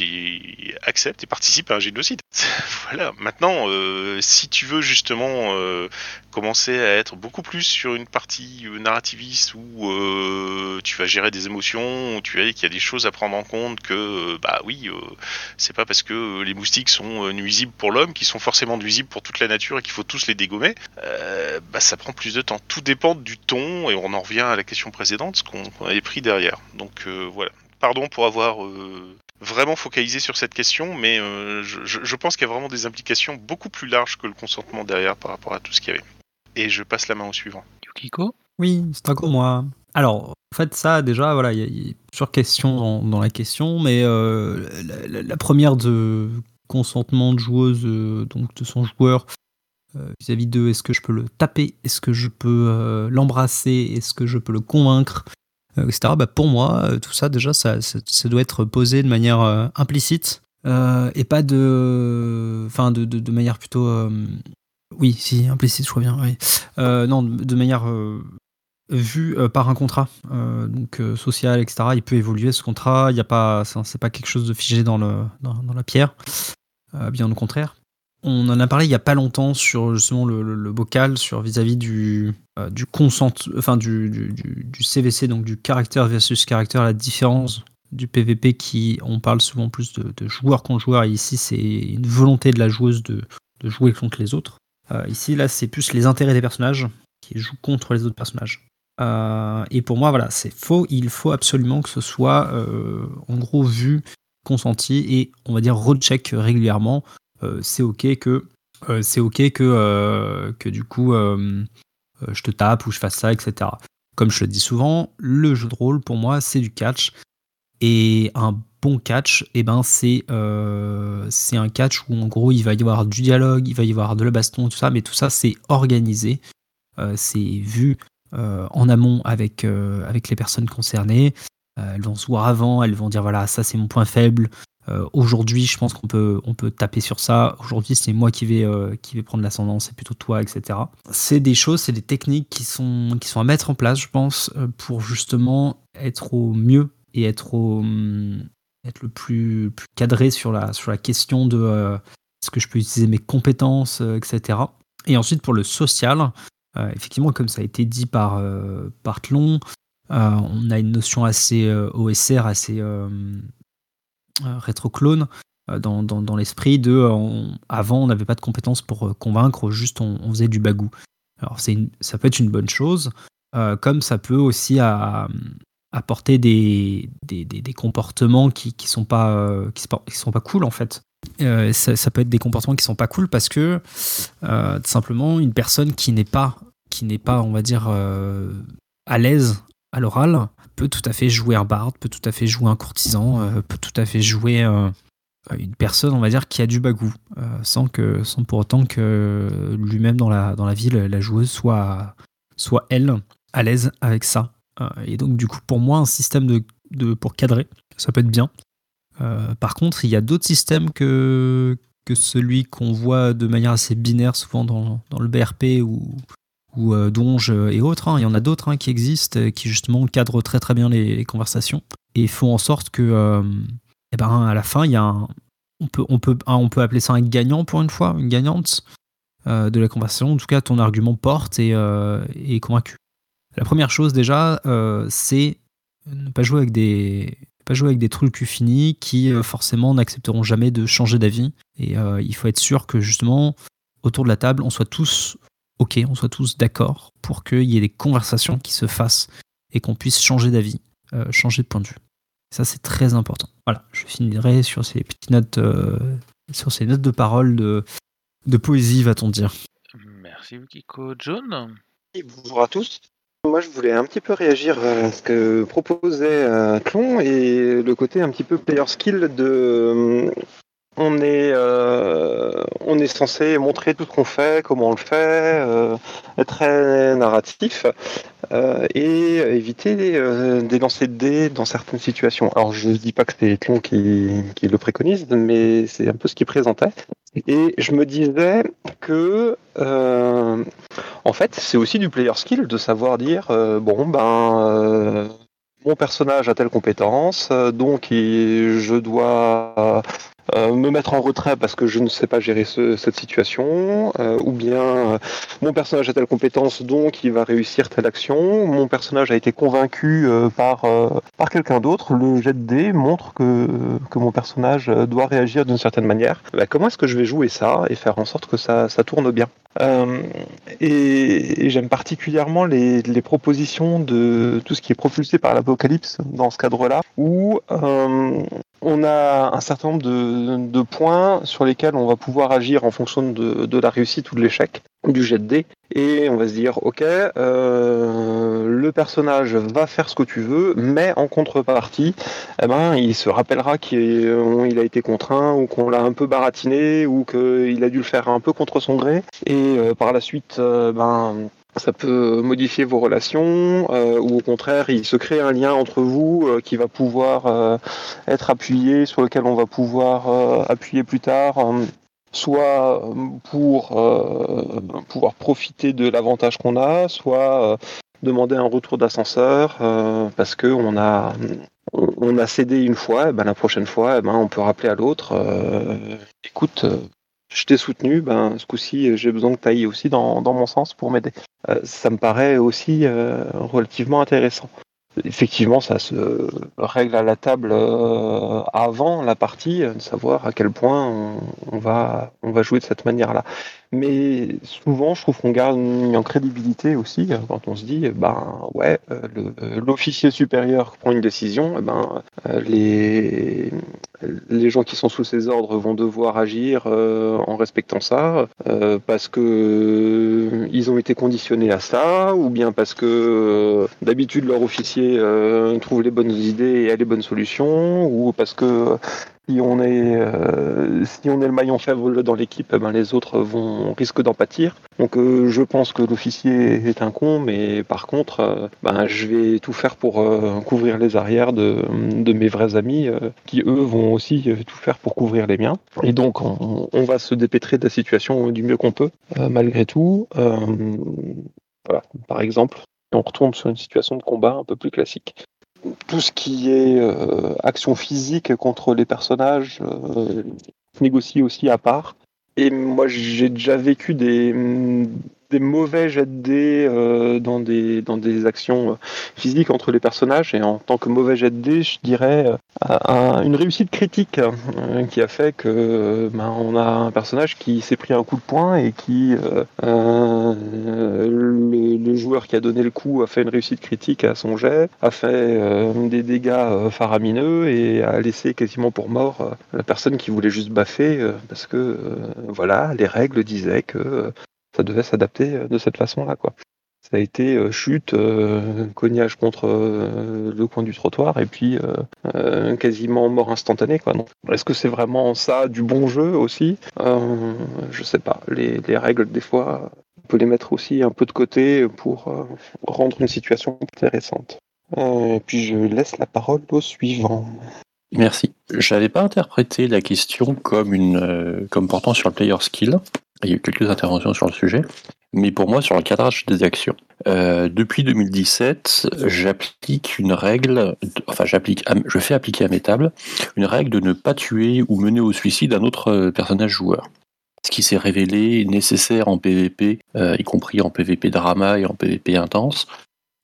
Speaker 3: accepte et participe à un génocide. <laughs> voilà. Maintenant, euh, si tu veux justement euh, commencer à être beaucoup plus sur une partie euh, narrativiste où tu vas gérer des émotions, où tu vois qu'il y a des choses à prendre en compte, que bah oui, c'est pas parce que les moustiques sont nuisibles pour l'homme qu'ils sont forcément nuisibles pour toute la nature et qu'il faut tous les dégommer. bah ça prend plus de temps. Tout dépend du ton et on en revient à la question précédente, ce qu'on avait pris derrière. Donc voilà pardon pour avoir euh, vraiment focalisé sur cette question, mais euh, je, pense qu'il y a vraiment des implications beaucoup plus larges que le consentement derrière par rapport à tout ce qu'il y avait. Et je passe la main au suivant.
Speaker 2: Yukiko Oui, c'est encore moi. Alors, en fait, ça, déjà, voilà, il y, a plusieurs questions dans, la question, mais euh, la, première de consentement de joueuse, donc de son joueur, vis-à-vis de est-ce que je peux le taper, est-ce que je peux l'embrasser, est-ce que je peux le convaincre, euh, etc. Bah, pour moi, euh, tout ça, déjà, ça, ça, doit être posé de manière euh, implicite et pas de. Enfin, de, de, manière plutôt. oui, si, implicite, je crois bien. Non, de manière vue par un contrat, donc social, etc. Il peut évoluer ce contrat. Il n'y a pas, c'est pas quelque chose de figé dans le dans la pierre. bien au contraire. On en a parlé il y a pas longtemps sur justement le, bocal, sur vis-à-vis du, euh, du consent, enfin du, du, CVC, donc du caractère versus caractère, la différence du PVP qui, on parle souvent plus de, joueur contre joueur, et ici c'est une volonté de la joueuse de, jouer contre les autres. Euh, ici, là, c'est plus les intérêts des personnages qui jouent contre les autres personnages. Euh, et pour moi, voilà, c'est faux. Il faut absolument que ce soit, en gros, vu, consenti et, on va dire, recheck régulièrement c'est ok que euh, c'est ok que, euh, que du coup je te tape ou je fasse ça, etc. Comme je le dis souvent, le jeu de rôle pour moi c'est du catch et un bon catch, et eh ben c'est c'est un catch où en gros il va y avoir du dialogue, il va y avoir de la baston, tout ça, mais tout ça c'est organisé, c'est vu en amont avec avec les personnes concernées. elles vont se voir avant, elles vont dire voilà ça c'est mon point faible, Euh, aujourd'hui, je pense qu'on peut, on peut taper sur ça. Aujourd'hui, c'est moi qui vais, euh, qui vais prendre l'ascendant, c'est plutôt toi, etc. C'est des choses, c'est des techniques qui sont, qui sont à mettre en place, je pense, euh, pour justement être au mieux et être, au, hum, être le plus, plus cadré sur la, sur la question de est-ce que je peux utiliser mes compétences, etc. Et ensuite, pour le social, effectivement, comme ça a été dit par, par on a une notion assez OSR, assez rétroclone euh, dans, dans, dans l'esprit de euh, avant on n'avait pas de compétences pour euh, convaincre, juste on, faisait du bagou. Alors une- ça peut être une bonne chose, euh, comme ça peut aussi apporter des, des, des- comportements qui, qui sont pas euh, qui, sont pas- cool en fait. Euh, ça, ça peut être des comportements qui sont pas cool parce que euh, tout simplement une personne qui n'est pas qui n'est pas on va dire euh, à l'aise à l'oral peut tout à fait jouer un barde, peut tout à fait jouer un courtisan, euh, peut tout à fait jouer euh, une personne, on va dire, qui a du bagou, euh, sans, que, sans pour autant que lui-même dans la, dans la ville, la joueuse soit, soit elle, à l'aise avec ça. Et donc, du coup, pour moi, un système de, de, pour cadrer, ça peut être bien. Par contre, il y a d'autres systèmes que, que celui qu'on voit de manière assez binaire, souvent dans, dans le BRP ou, ou euh, Donge et autres. hein. Il y en a d'autres hein, qui existent, euh, qui justement cadrent très très bien les, conversations et font en sorte que, euh, eh ben, à la fin, il y a un, on peut, on peut, on peut appeler ça un gagnant pour une fois, une gagnante euh, de la conversation. En tout cas, ton argument porte et euh, est convaincu. La première chose déjà, euh, c'est ne pas jouer avec des pas jouer avec des trous le cul finis qui euh, forcément n'accepteront jamais de changer d'avis. Et euh, il faut être sûr que justement autour de la table, on soit tous ok, on soit tous d'accord pour qu'il y ait des conversations qui se fassent et qu'on puisse changer d'avis, euh, changer de point de vue. Ça, c'est très important. Voilà, je finirai sur ces petites notes, euh, sur ces notes de parole de, de poésie, va-t-on dire.
Speaker 1: Merci Kiko. John?
Speaker 6: Et Bonjour à tous. Moi, je voulais un petit peu réagir à ce que proposait euh, Tlon et le côté un petit peu player skill de. On est, euh, on est censé montrer tout ce qu'on fait, comment on le fait, euh, être très narratif euh, et éviter euh, des lancers de dés dans certaines situations. Alors, je ne dis pas que c'est Tlon qui, qui le préconise, mais c'est un peu ce qu'il présentait. Et je me disais que euh, en fait, c'est aussi du player skill de savoir dire euh, bon ben mon personnage a telle compétence, donc je dois euh, me mettre en retrait parce que je ne sais pas gérer ce- cette situation, euh, ou bien euh, mon personnage a telle compétence, donc il va réussir telle action. Mon personnage a été convaincu euh, par par quelqu'un d'autre. Le jet de montre que que mon personnage doit réagir d'une certaine manière. Bah, comment est-ce que je vais jouer ça et faire en sorte que ça ça tourne bien? Euh, et, et j'aime particulièrement les, les propositions de tout ce qui est propulsé par l'apocalypse dans ce cadre-là, où euh, on a un certain nombre de, points sur lesquels on va pouvoir agir en fonction de, la réussite ou de l'échec du jet de dés. Et on va se dire, ok, euh, le personnage va faire ce que tu veux, mais en contrepartie, eh ben, il se rappellera qu'il euh, a été contraint ou qu'on l'a un peu baratiné ou qu'il a dû le faire un peu contre son gré. Et euh, par la suite, ben, ça peut modifier vos relations euh, ou au contraire, il se crée un lien entre vous euh, qui va pouvoir euh, être appuyé, sur lequel on va pouvoir appuyer plus tard. soit pour pouvoir profiter de l'avantage qu'on a, soit demander un retour d'ascenseur parce que on a on a cédé une fois, et ben la prochaine fois, eh ben on peut rappeler à l'autre, écoute, je t'ai soutenu, ben ce coup-ci j'ai besoin que tu ailles aussi dans, dans mon sens pour m'aider. Euh, ça me paraît aussi euh, relativement intéressant. Effectivement, ça se règle à la table euh, avant la partie, de savoir à quel point on, va, on va jouer de cette manière-là. Mais souvent, je trouve qu'on gagne en crédibilité aussi euh, quand on se dit, ben ouais, euh, le- euh, l'officier supérieur prend une décision, eh ben les les gens qui sont sous ses ordres vont devoir agir en respectant ça, parce que euh, ils ont été conditionnés à ça, ou bien parce que d'habitude leur officier euh, trouve les bonnes idées et les bonnes solutions, ou parce que si on est euh, si on est le maillon faible dans l'équipe, eh ben les autres vont risquent d'en pâtir. Donc euh, je pense que l'officier est un con, mais par contre, euh, ben, je vais tout faire pour euh, couvrir les arrières de, mes vrais amis, euh, qui eux vont aussi euh, tout faire pour couvrir les miens. Et donc on, on va se dépêtrer de la situation du mieux qu'on peut, euh, malgré tout. Euh, voilà, par exemple, on retourne sur une situation de combat un peu plus classique tout ce qui est euh, action physique contre les personnages euh, négocie aussi à part. Et moi, j'ai déjà vécu des, des mauvais jets de dés euh, dans, des, actions euh, physiques entre les personnages. Et en tant que mauvais jet de dés, je dirais euh, un- une réussite critique euh, qui a fait que ben, on a un personnage qui s'est pris un coup de poing et qui le, le joueur qui a donné le coup a fait une réussite critique à son jet, a fait des dégâts faramineux et a laissé quasiment pour mort la personne qui voulait juste baffer parce que voilà les règles disaient que ça devait s'adapter euh, de cette façon-là quoi. Ça a été euh, chute, euh, cognage contre le coin du trottoir et puis quasiment mort instantanée. Quoi. Est-ce que c'est vraiment ça du bon jeu aussi? Euh, Je sais pas. Les, les règles, des fois, on peut les mettre aussi un peu de côté pour rendre une situation intéressante. Et puis je laisse la parole au suivant.
Speaker 7: Merci. J'avais pas interprété la question comme une comme portant sur le player skill. Il y a eu quelques interventions sur le sujet, mais pour moi sur le cadrage des actions. Euh, depuis 2017, j'applique une règle, enfin j'applique, je fais appliquer à mes tables une règle de ne pas tuer ou mener au suicide un autre euh, personnage joueur. Ce qui s'est révélé nécessaire en PvP, euh, y compris en PvP drama et en PvP intense,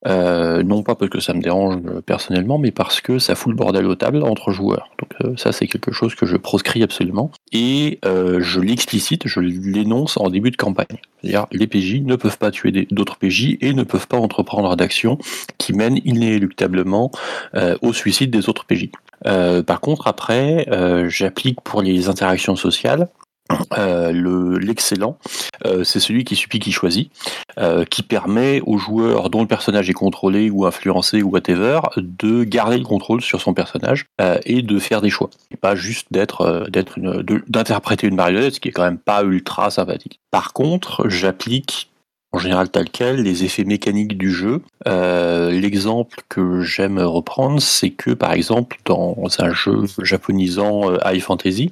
Speaker 7: euh, non pas parce que ça me dérange euh, personnellement, mais parce que ça fout le bordel aux tables entre joueurs. Donc euh, ça, c'est quelque chose que je proscris absolument. Et je l'explicite, je l'énonce en début de campagne. C'est-à-dire, les PJ ne peuvent pas tuer d'autres PJ et ne peuvent pas entreprendre d'actions qui mènent inéluctablement au suicide des autres PJ. Par contre, après, j'applique pour les interactions sociales euh, le- l'excellent, euh, c'est celui qui supplie qui choisit, euh, qui permet aux joueurs dont le personnage est contrôlé ou influencé ou whatever de garder le contrôle sur son personnage euh, et de faire des choix, et pas juste d'être d'être d'interpréter une marionnette, ce qui est quand même pas ultra sympathique. Par contre, j'applique en général tel quel, les effets mécaniques du jeu. L'exemple que j'aime reprendre, c'est que par exemple dans un jeu japonisant euh, high fantasy,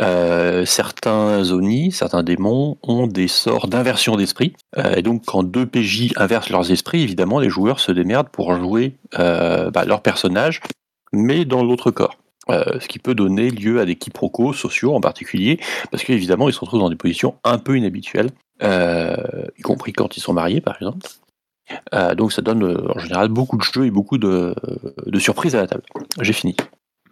Speaker 7: euh, certains Oni, certains démons ont des sorts d'inversion d'esprit. Euh, et donc, quand deux PJ inversent leurs esprits, évidemment, les joueurs se démerdent pour jouer euh, bah, leur personnage, mais dans l'autre corps. Euh, ce qui peut donner lieu à des quiproquos sociaux en particulier, parce qu'évidemment, ils se retrouvent dans des positions un peu inhabituelles, y compris quand ils sont mariés, par exemple. Donc, ça donne en général beaucoup de jeux et beaucoup de surprises à la table. J'ai fini.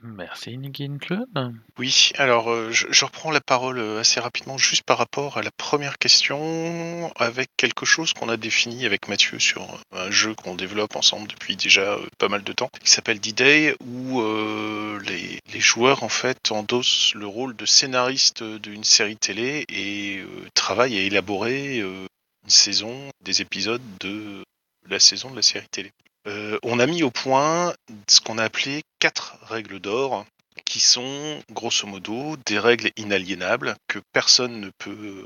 Speaker 1: Merci Nigin Clun.
Speaker 3: Oui, alors euh, je, reprends la parole euh, assez rapidement juste par rapport à la première question avec quelque chose qu'on a défini avec Mathieu sur un jeu qu'on développe ensemble depuis déjà euh, pas mal de temps qui s'appelle D-Day où les, joueurs en fait endossent le rôle de scénariste d'une série télé et travaillent à élaborer une saison, des épisodes de la saison de la série télé. Euh, on a mis au point ce qu'on a appelé quatre règles d'or qui sont grosso modo des règles inaliénables que personne ne peut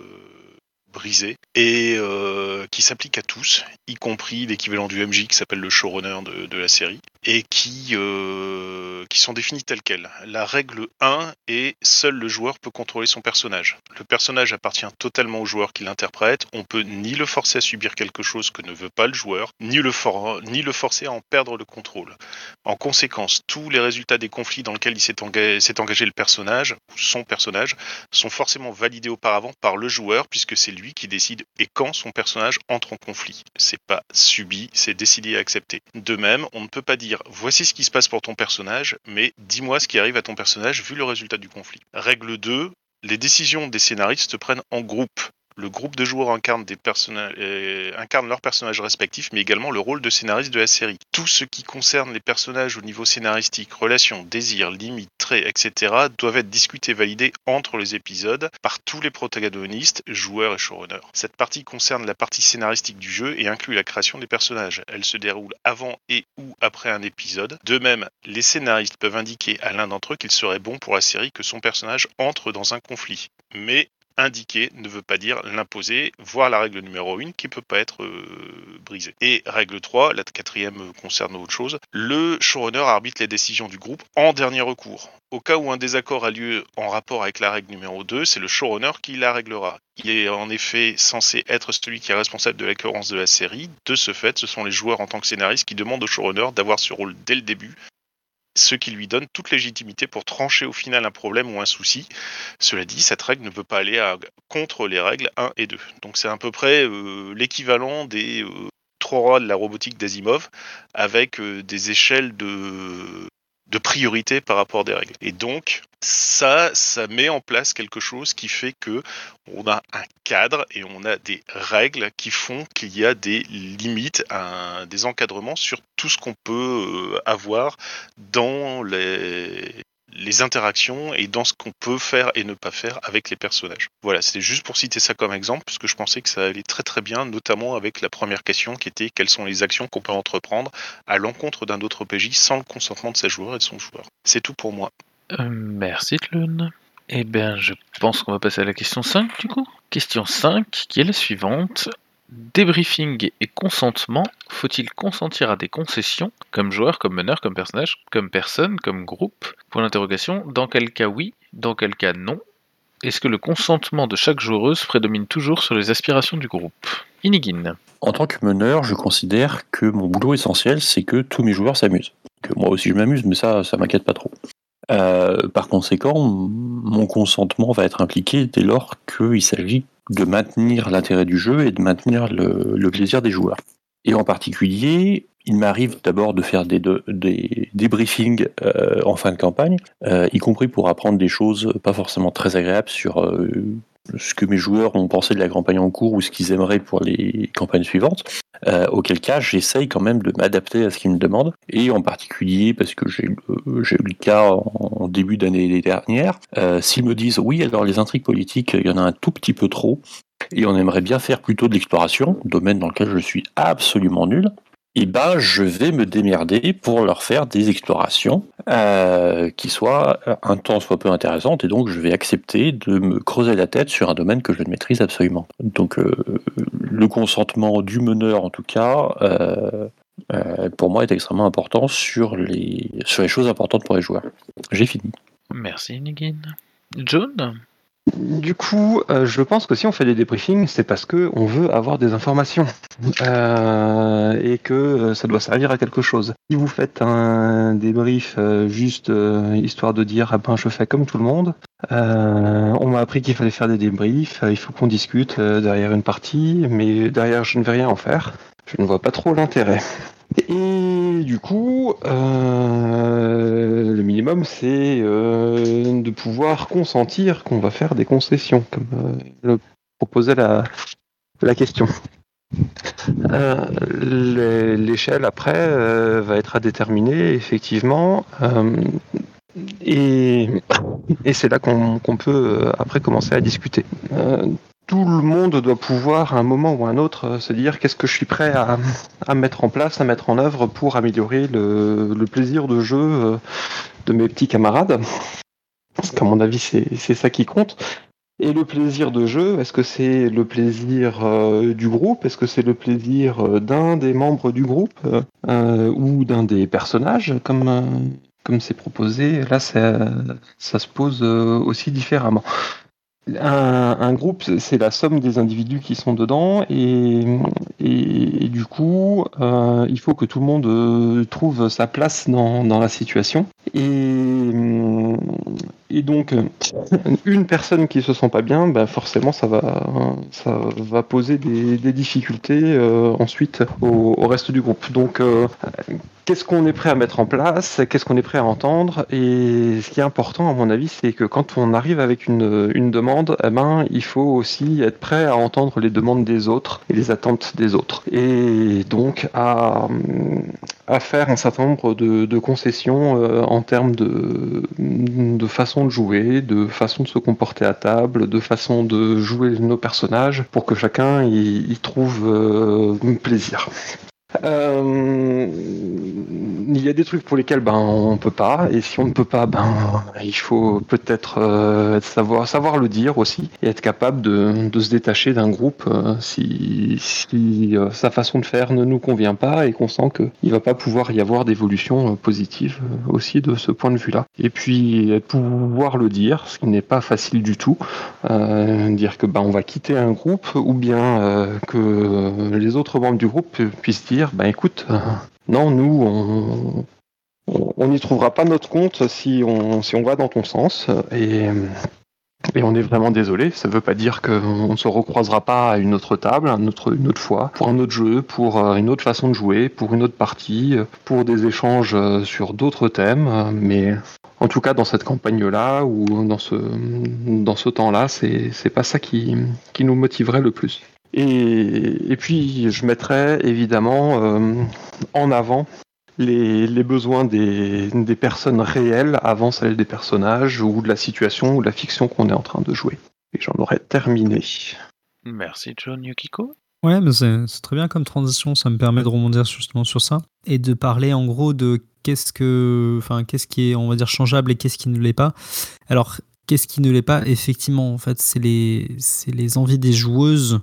Speaker 3: briser et euh, qui s'appliquent à tous, y compris l'équivalent du MJ qui s'appelle le showrunner de, la série, et qui, euh, qui sont définies telles quelles. La règle 1 est seul le joueur peut contrôler son personnage. Le personnage appartient totalement au joueur qui l'interprète, on peut ni le forcer à subir quelque chose que ne veut pas le joueur, ni le, for- ni le forcer à en perdre le contrôle. En conséquence, tous les résultats des conflits dans lesquels il s'est engagé, engagé le personnage, ou son personnage, sont forcément validés auparavant par le joueur, puisque c'est lui qui décide et quand son personnage entre en conflit. C'est pas subi, c'est décidé et accepté. De même, on ne peut pas dire voici ce qui se passe pour ton personnage, mais dis-moi ce qui arrive à ton personnage vu le résultat du conflit. Règle 2, les décisions des scénaristes se prennent en groupe. Le groupe de joueurs euh, incarne leurs personnages respectifs, mais également le rôle de scénariste de la série. Tout ce qui concerne les personnages au niveau scénaristique, relations, désirs, limites, traits, etc., doivent être discutés et validés entre les épisodes par tous les protagonistes, joueurs et showrunners. Cette partie concerne la partie scénaristique du jeu et inclut la création des personnages. Elle se déroule avant et ou après un épisode. De même, les scénaristes peuvent indiquer à l'un d'entre eux qu'il serait bon pour la série que son personnage entre dans un conflit. Mais indiquer ne veut pas dire l'imposer, voire la règle numéro 1 qui peut pas être euh, brisée. Et règle 3, la quatrième concerne autre chose, le showrunner arbitre les décisions du groupe en dernier recours. Au cas où un désaccord a lieu en rapport avec la règle numéro 2, c'est le showrunner qui la réglera. Il est en effet censé être celui qui est responsable de la de la série. De ce fait, ce sont les joueurs en tant que scénaristes qui demandent au showrunner d'avoir ce rôle dès le début ce qui lui donne toute légitimité pour trancher au final un problème ou un souci. Cela dit, cette règle ne peut pas aller contre les règles 1 et 2. Donc c'est à peu près euh, l'équivalent des euh, trois rois de la robotique d'Asimov avec euh, des échelles de, de priorité par rapport des règles. Et donc ça, ça met en place quelque chose qui fait que on a un cadre et on a des règles qui font qu'il y a des limites, des encadrements sur tout ce qu'on peut euh, avoir dans les, les interactions et dans ce qu'on peut faire et ne pas faire avec les personnages. Voilà, c'était juste pour citer ça comme exemple, parce que je pensais que ça allait très très bien, notamment avec la première question qui était quelles sont les actions qu'on peut entreprendre à l'encontre d'un autre PJ sans le consentement de ses joueurs et de son joueur. C'est tout pour moi.
Speaker 1: Euh, merci Tlun. Eh bien, je pense qu'on va passer à la question 5 du coup. Question 5 qui est la suivante. Débriefing et consentement, faut-il consentir à des concessions, comme joueur, comme meneur, comme personnage, comme personne, comme groupe? Point d'interrogation. Dans quel cas oui, dans quel cas non? Est-ce que le consentement de chaque joueuse prédomine toujours sur les aspirations du groupe? Inigine.
Speaker 7: En tant que meneur, je considère que mon boulot essentiel, c'est que tous mes joueurs s'amusent. Que moi aussi je m'amuse, mais ça, ça m'inquiète pas trop. Euh, par conséquent, mon consentement va être impliqué dès lors qu'il s'agit de maintenir l'intérêt du jeu et de maintenir le, plaisir des joueurs. Et en particulier, il m'arrive d'abord de faire des, de- des, des briefings euh, en fin de campagne, euh, y compris pour apprendre des choses pas forcément très agréables sur euh, ce que mes joueurs ont pensé de la campagne en cours ou ce qu'ils aimeraient pour les campagnes suivantes. Euh, auquel cas, j'essaye quand même de m'adapter à ce qu'ils me demandent. Et en particulier, parce que j'ai eu le- j'ai eu le cas en, en début d'année dernière, euh, s'ils me disent oui, alors les intrigues politiques, il y en a un tout petit peu trop, et on aimerait bien faire plutôt de l'exploration, domaine dans lequel je suis absolument nul, et ben je vais me démerder pour leur faire des explorations euh, qui soient un temps soit peu intéressantes, et donc je vais accepter de me creuser la tête sur un domaine que je ne maîtrise absolument. Donc euh, le consentement du meneur, en tout cas, euh, euh, pour moi, est extrêmement important sur les, sur les choses importantes pour les joueurs. J'ai fini.
Speaker 1: Merci Inigine. John
Speaker 6: Du coup, euh, je pense que si on fait des débriefings, c'est parce que on veut avoir des informations Euh, et que euh, ça doit servir à quelque chose. Si vous faites un débrief juste histoire de dire ah ben je fais comme tout le monde, on m'a appris qu'il fallait faire des débriefs, il faut qu'on discute derrière une partie, mais derrière je ne vais rien en faire. Je ne vois pas trop l'intérêt. Et du coup, euh, le minimum, c'est euh, de pouvoir consentir qu'on va faire des concessions, comme euh, le proposait la, question. L'é- L'échelle après va être à déterminer, effectivement, et, c'est là qu'on peut après commencer à discuter. Tout le monde doit pouvoir, à un moment ou à un autre, euh, se dire qu'est-ce que je suis prêt à, mettre en place, à mettre en œuvre pour améliorer le, plaisir de jeu euh, de mes petits camarades. Parce qu'à mon avis, c'est ça qui compte. Et le plaisir de jeu, est-ce que c'est le plaisir euh, du groupe? Est-ce que c'est le plaisir d'un des membres du groupe ou d'un des personnages, comme c'est proposé? Là, ça, se pose aussi différemment. Un, groupe, c'est la somme des individus qui sont dedans, et, et, du coup, euh, il faut que tout le monde euh, trouve sa place dans, la situation. Et donc, euh, <laughs> une personne qui se sent pas bien, bah forcément, ça va, ça va poser des, des difficultés euh, ensuite au, reste du groupe. Donc, euh, qu'est-ce qu'on est prêt à mettre en place, qu'est-ce qu'on est prêt à entendre? Et ce qui est important, à mon avis, c'est que quand on arrive avec une, une demande, eh ben, il faut aussi être prêt à entendre les demandes des autres et les attentes des autres. Et donc à, à faire un certain nombre de, concessions euh, en termes de, façon de jouer, de façon de se comporter à table, de façon de jouer nos personnages pour que chacun y, y trouve euh, plaisir. Euh, il y a des trucs pour lesquels ben on peut pas. Et si on ne peut pas ben il faut peut-être euh, savoir le dire aussi et être capable de, se détacher d'un groupe euh, si, sa façon de faire ne nous convient pas et qu'on sent qu'il va pas pouvoir y avoir d'évolution positive aussi de ce point de vue là et puis pouvoir le dire ce qui n'est pas facile du tout dire que ben on va quitter un groupe ou bien que les autres membres du groupe puissent dire ben écoute euh, non nous on on- n'y trouvera pas notre compte si on si on va dans ton sens. Et et on est vraiment désolé, ça veut pas dire qu'on ne se recroisera pas à une autre table, un autre, une autre fois, pour un autre jeu, pour euh, une autre façon de jouer, pour une autre partie, pour des échanges euh, sur d'autres thèmes, mais en tout cas dans cette campagne-là ou dans ce, dans ce temps-là, c'est pas ça qui, qui nous motiverait le plus. Et, et puis je mettrais évidemment euh, en avant les, les besoins des, des personnes réelles avant celles des personnages ou de la situation ou de la fiction qu'on est en train de jouer. Et j'en aurais terminé.
Speaker 1: Merci John Yukiko.
Speaker 2: Ouais, mais c'est c'est très bien comme transition, ça me permet de rebondir justement sur ça et de parler en gros de qu'est-ce que, enfin, qu'est-ce qui est, on va dire, changeable et qu'est-ce qui ne l'est pas. Alors, qu'est-ce qui ne l'est pas? Effectivement, en fait, c'est les, c'est les envies des joueuses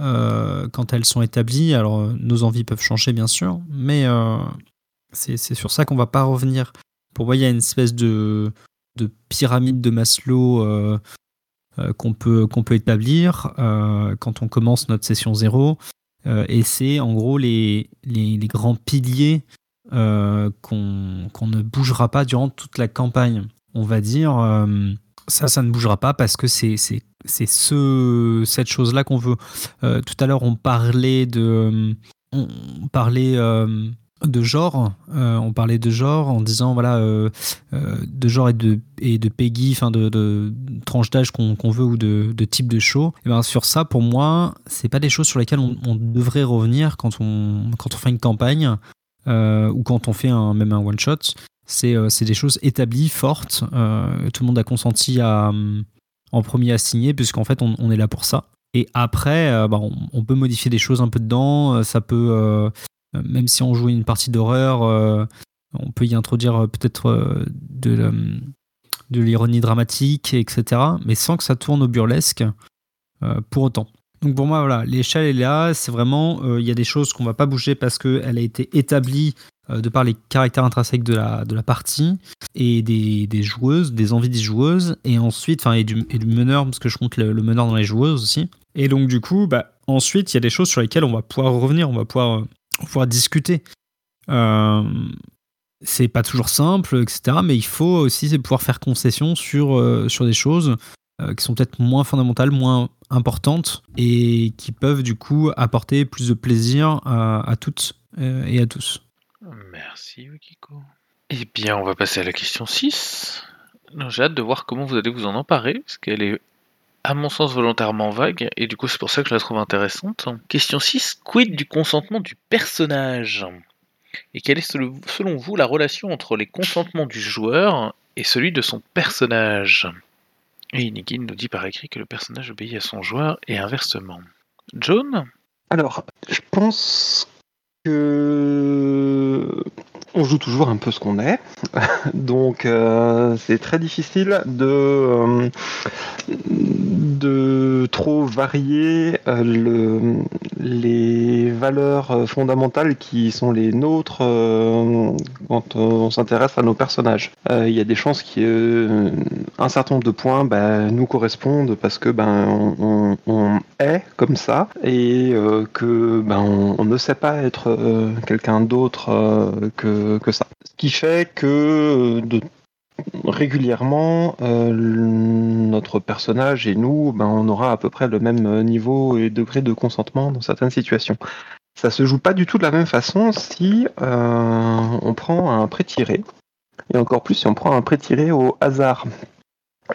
Speaker 2: euh, quand elles sont établies. Alors, euh, nos envies peuvent changer, bien sûr, mais euh, c'est sur ça qu'on va pas revenir. Pour moi, il y a une espèce de, de pyramide de Maslow. qu'on peut, établir quand on commence notre session 0. Euh, et c'est en gros les, grands piliers qu'on ne bougera pas durant toute la campagne. On va dire, ça, ça ne bougera pas parce que c'est ce, cette chose-là qu'on veut. Euh, tout à l'heure, on parlait de, on parlait euh, de genre. Euh, on parlait de genre en disant voilà euh, euh, de genre et de et de Peggy, enfin de, de tranche d'âge qu'on qu'on veut ou de, de type de show. Et ben sur ça, pour moi, c'est pas des choses sur lesquelles on, on devrait revenir quand on quand on fait une campagne euh, ou quand on fait un, même un one shot. C'est euh, c'est des choses établies, fortes. euh, tout le monde a consenti hum, en premier à signer puisqu'en fait on, est là pour ça. Et après, euh, bah, on, peut modifier des choses un peu dedans. euh, Ça peut, euh, même si on joue une partie d'horreur, euh, on peut y introduire euh, peut-être euh, de, l'ironie dramatique, etc. Mais sans que ça tourne au burlesque euh, pour autant. Donc pour moi, voilà, l'échelle est là. C'est vraiment, euh, il y a des choses qu'on va pas bouger parce qu'elle a été établie euh, de par les caractères intrinsèques de la, de la partie et des, des joueuses, des envies des joueuses, et ensuite, enfin, et du, et du meneur, parce que je compte le, meneur dans les joueuses aussi. Et donc du coup, bah, ensuite, il y a des choses sur lesquelles on va pouvoir revenir, on va pouvoir, euh, pouvoir discuter. Euh, c'est pas toujours simple, etc. Mais il faut aussi pouvoir faire concession sur, euh, sur des choses euh, qui sont peut-être moins fondamentales, moins importantes et qui peuvent du coup apporter plus de plaisir à, à toutes euh, et à tous.
Speaker 1: Merci Yukiko. Eh bien, on va passer à la question 6. Non, J'ai hâte de voir comment vous allez vous en emparer, parce qu'elle est, à mon sens, volontairement vague, et du coup, c'est pour ça que je la trouve intéressante. Question 6. Quid du consentement du personnage? Et quelle est, sel- selon vous, la relation entre les consentements du joueur et celui de son personnage? Et Inikin nous dit par écrit que le personnage obéit à son joueur, et inversement. John?
Speaker 6: Alors, je pense que on joue toujours un peu ce qu'on est, <laughs> donc euh, c'est très difficile de euh, de trop varier euh, le, les valeurs euh, fondamentales qui sont les nôtres euh, quand on s'intéresse à nos personnages. Euh, Il y a des chances qu'un certain nombre de points ben, nous correspondent parce que ben on, est comme ça et euh, que ben on, ne sait pas être euh, quelqu'un d'autre euh, que, ça. Ce qui fait que euh, régulièrement euh, notre personnage et nous ben on aura à peu près le même niveau et degré de consentement dans certaines situations. ça se joue pas du tout de la même façon si on prend un prêt tiré, et encore plus si on prend un prêt tiré au hasard.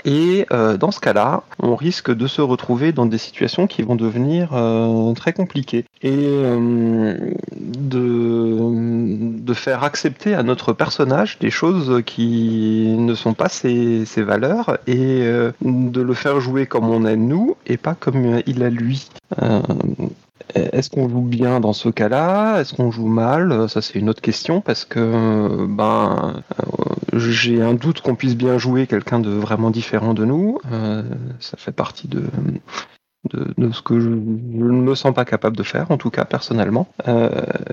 Speaker 6: Et euh, dans ce cas-là, on risque de se retrouver dans des situations qui vont devenir euh, très compliquées et euh, de, de, faire accepter à notre personnage des choses qui ne sont pas ses, ses valeurs et de le faire jouer comme on aime nous et pas comme il a lui. Est-ce qu'on joue bien dans ce cas-là? Est-ce qu'on joue mal? Ça c'est une autre question parce que ben j'ai un doute qu'on puisse bien jouer quelqu'un de vraiment différent de nous. Euh, ça fait partie de, ce que je, ne me sens pas capable de faire, en tout cas personnellement. Euh,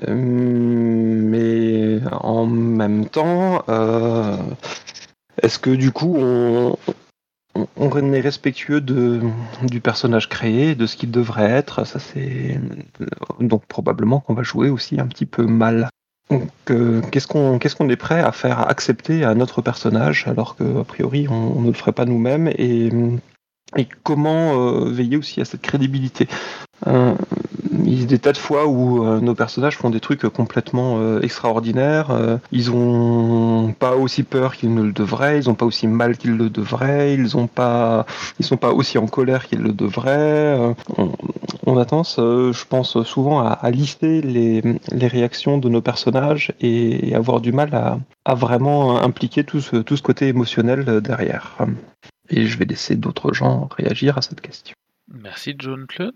Speaker 6: mais en même temps, euh, est-ce que du coup on, on est respectueux de, du personnage créé, de ce qu'il devrait être. Ça c'est donc probablement qu'on va jouer aussi un petit peu mal. Donc, euh, qu'est-ce qu'on est prêt à faire accepter à notre personnage alors que a priori on, ne le ferait pas nous-mêmes? Et, et comment euh, veiller aussi à cette crédibilité? Euh, il y a des tas de fois où euh, nos personnages font des trucs complètement euh, extraordinaires. Ils ont pas aussi peur qu'ils ne le devraient, ils ont pas aussi mal qu'ils le devraient, ils ont pas, ils sont pas aussi en colère qu'ils le devraient. On, a tendance, je pense souvent à, lister les, réactions de nos personnages et, avoir du mal à, vraiment impliquer tout ce côté émotionnel derrière. Et je vais laisser d'autres gens réagir à cette question.
Speaker 1: Merci John Claude.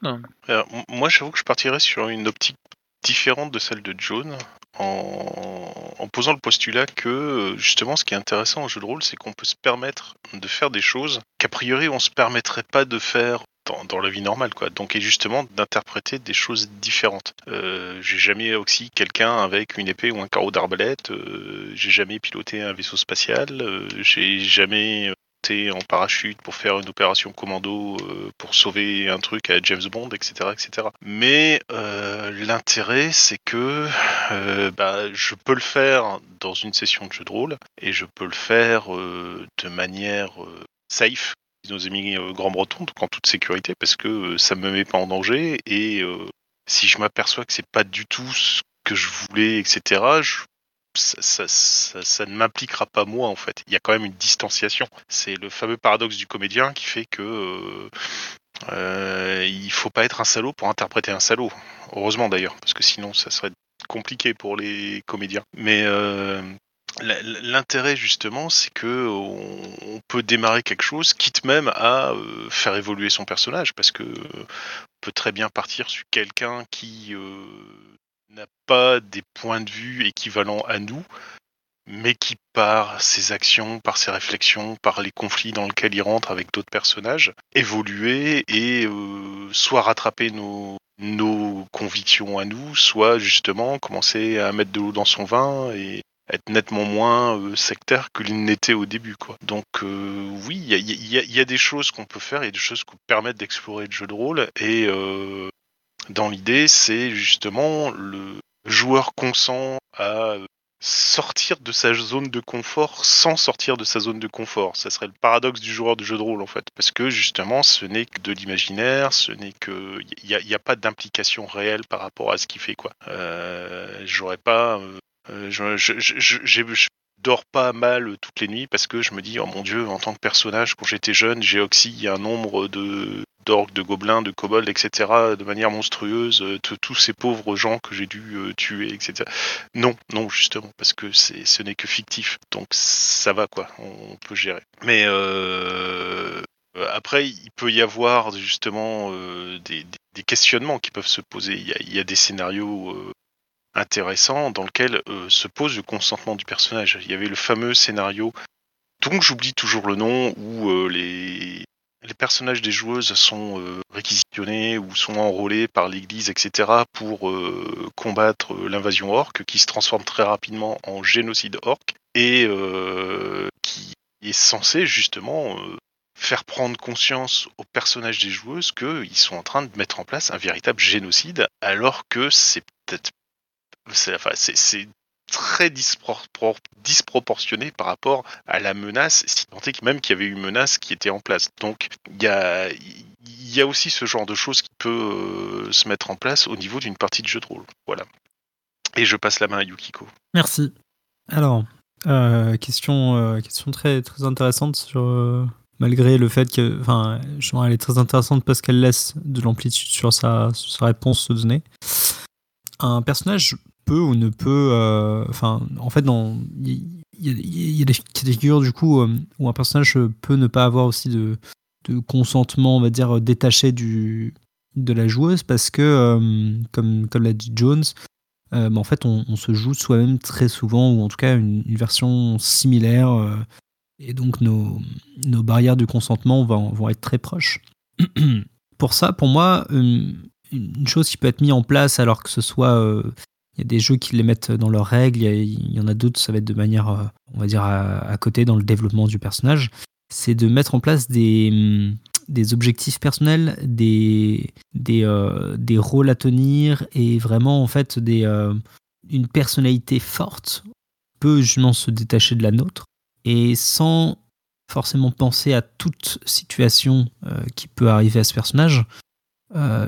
Speaker 3: moi j'avoue que je partirais sur une optique différente de celle de John en, posant le postulat que justement ce qui est intéressant au jeu de rôle c'est qu'on peut se permettre de faire des choses qu'a priori on se permettrait pas de faire dans, la vie normale quoi donc et justement d'interpréter des choses différentes euh, j'ai jamais aussi quelqu'un avec une épée ou un carreau d'arbalète euh, j'ai jamais piloté un vaisseau spatial euh, j'ai jamais en parachute pour faire une opération commando euh, pour sauver un truc à James Bond, etc., etc. Mais euh, l'intérêt, c'est que euh, bah, je peux le faire dans une session de jeu de rôle et je peux le faire de manière safe, nos amis Grand Breton, donc en toute sécurité, parce que ça me met pas en danger et si je m'aperçois que c'est pas du tout ce que je voulais, etc., je ça, ne m'impliquera pas moi en fait. Il y a quand même une distanciation. C'est le fameux paradoxe du comédien qui fait que euh, euh, il faut pas être un salaud pour interpréter un salaud. Heureusement d'ailleurs, parce que sinon ça serait compliqué pour les comédiens. Mais euh, L'intérêt justement, c'est que on, peut démarrer quelque chose, quitte même à euh, faire évoluer son personnage, parce que on peut très bien partir sur quelqu'un qui n'a pas des points de vue équivalents à nous, mais qui par ses actions, par ses réflexions, par les conflits dans lesquels il rentre avec d'autres personnages, évoluer et euh, soit rattraper nos, nos convictions à nous, soit justement commencer à mettre de l'eau dans son vin et être nettement moins euh, sectaire que l'il n'était au début. Quoi. Donc euh, oui, il y a, y a, des choses qu'on peut faire, il y a des choses qui permettent d'explorer le jeu de rôle, et dans l'idée, c'est justement le joueur consent à sortir de sa zone de confort sans sortir de sa zone de confort. Ça serait le paradoxe du joueur de jeu de rôle en fait, parce que justement, ce n'est que de l'imaginaire, ce n'est que il n'y a, pas d'implication réelle par rapport à ce qu'il fait quoi. Euh, J'aurais pas, euh, je, je, dors pas mal toutes les nuits parce que je me dis oh mon dieu en tant que personnage quand j'étais jeune j'ai aussi un nombre de d'orques, de gobelins, de kobolds, etc., de manière monstrueuse, euh, tous ces pauvres gens que j'ai dû euh, tuer, etc. Non, non, justement, parce que ce n'est que fictif. Donc ça va, quoi, on, peut gérer. Mais euh, après, il peut y avoir justement des, questionnements qui peuvent se poser. Il y a, des scénarios intéressants dans lesquels se pose le consentement du personnage. Il y avait le fameux scénario dont j'oublie toujours le nom, où les, les personnages des joueuses sont euh, réquisitionnés ou sont enrôlés par l'église, etc., pour euh, combattre euh, l'invasion orque, qui se transforme très rapidement en génocide orque, et qui est censé justement faire prendre conscience aux personnages des joueuses qu'ils sont en train de mettre en place un véritable génocide, alors que c'est peut-être c'est enfin, très disproportionné par rapport à la menace, si tant est même qu'il y avait une menace qui était en place. Donc il y a, aussi ce genre de choses qui peut euh, se mettre en place au niveau d'une partie de jeu de rôle. Voilà. Et je passe la main à Yukiko.
Speaker 2: Merci. Alors, euh, question, euh, très, intéressante sur. malgré le fait que. Enfin, je elle est très intéressante parce qu'elle laisse de l'amplitude sur sa, sur sa réponse se donner. Un personnage peut ou ne peut. euh, Enfin, en fait, dans. Il y, a- des cas de figure, du coup, euh, où un personnage peut ne pas avoir aussi de, de consentement, on va dire, détaché du, de la joueuse parce que, euh, comme, comme l'a dit Jones, euh, bah, en fait, on, se joue soi-même très souvent, ou en tout cas une, version similaire, et donc nos, nos barrières du consentement vont, vont être très proches. <clears throat> pour ça, pour moi, une, chose qui peut être mise en place, alors que ce soit, des jeux qui les mettent dans leurs règles, il y, en a d'autres, ça va être de manière, euh, on va dire, à, côté dans le développement du personnage, c'est de mettre en place des, des objectifs personnels, euh, des rôles à tenir et vraiment en fait euh, une personnalité forte peut justement se détacher de la nôtre et sans forcément penser à toute situation qui peut arriver à ce personnage,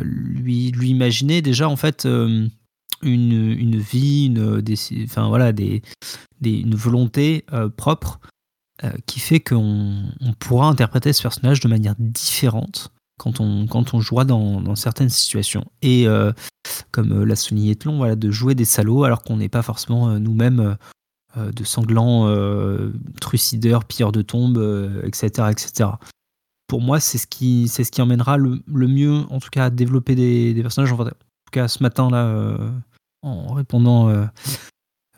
Speaker 2: lui, lui imaginer déjà en fait une, une vie, une, enfin, voilà, des, des, une volonté euh, propre euh, qui fait qu'on on pourra interpréter ce personnage de manière différente quand on, quand on jouera dans, certaines situations. Et euh, comme l'a souligné Tlon, voilà, de jouer des salauds alors qu'on n'est pas forcément nous-mêmes de sanglants trucideurs, pilleurs de tombes, etc., etc. Pour moi, c'est ce qui, c'est ce qui emmènera le, le mieux, en tout cas, à développer des, personnages. En tout cas, ce matin-là, euh, en répondant euh,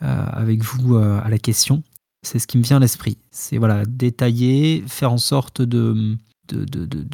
Speaker 2: euh, avec vous euh, à la question, c'est ce qui me vient à l'esprit. C'est voilà, détailler, faire en sorte de,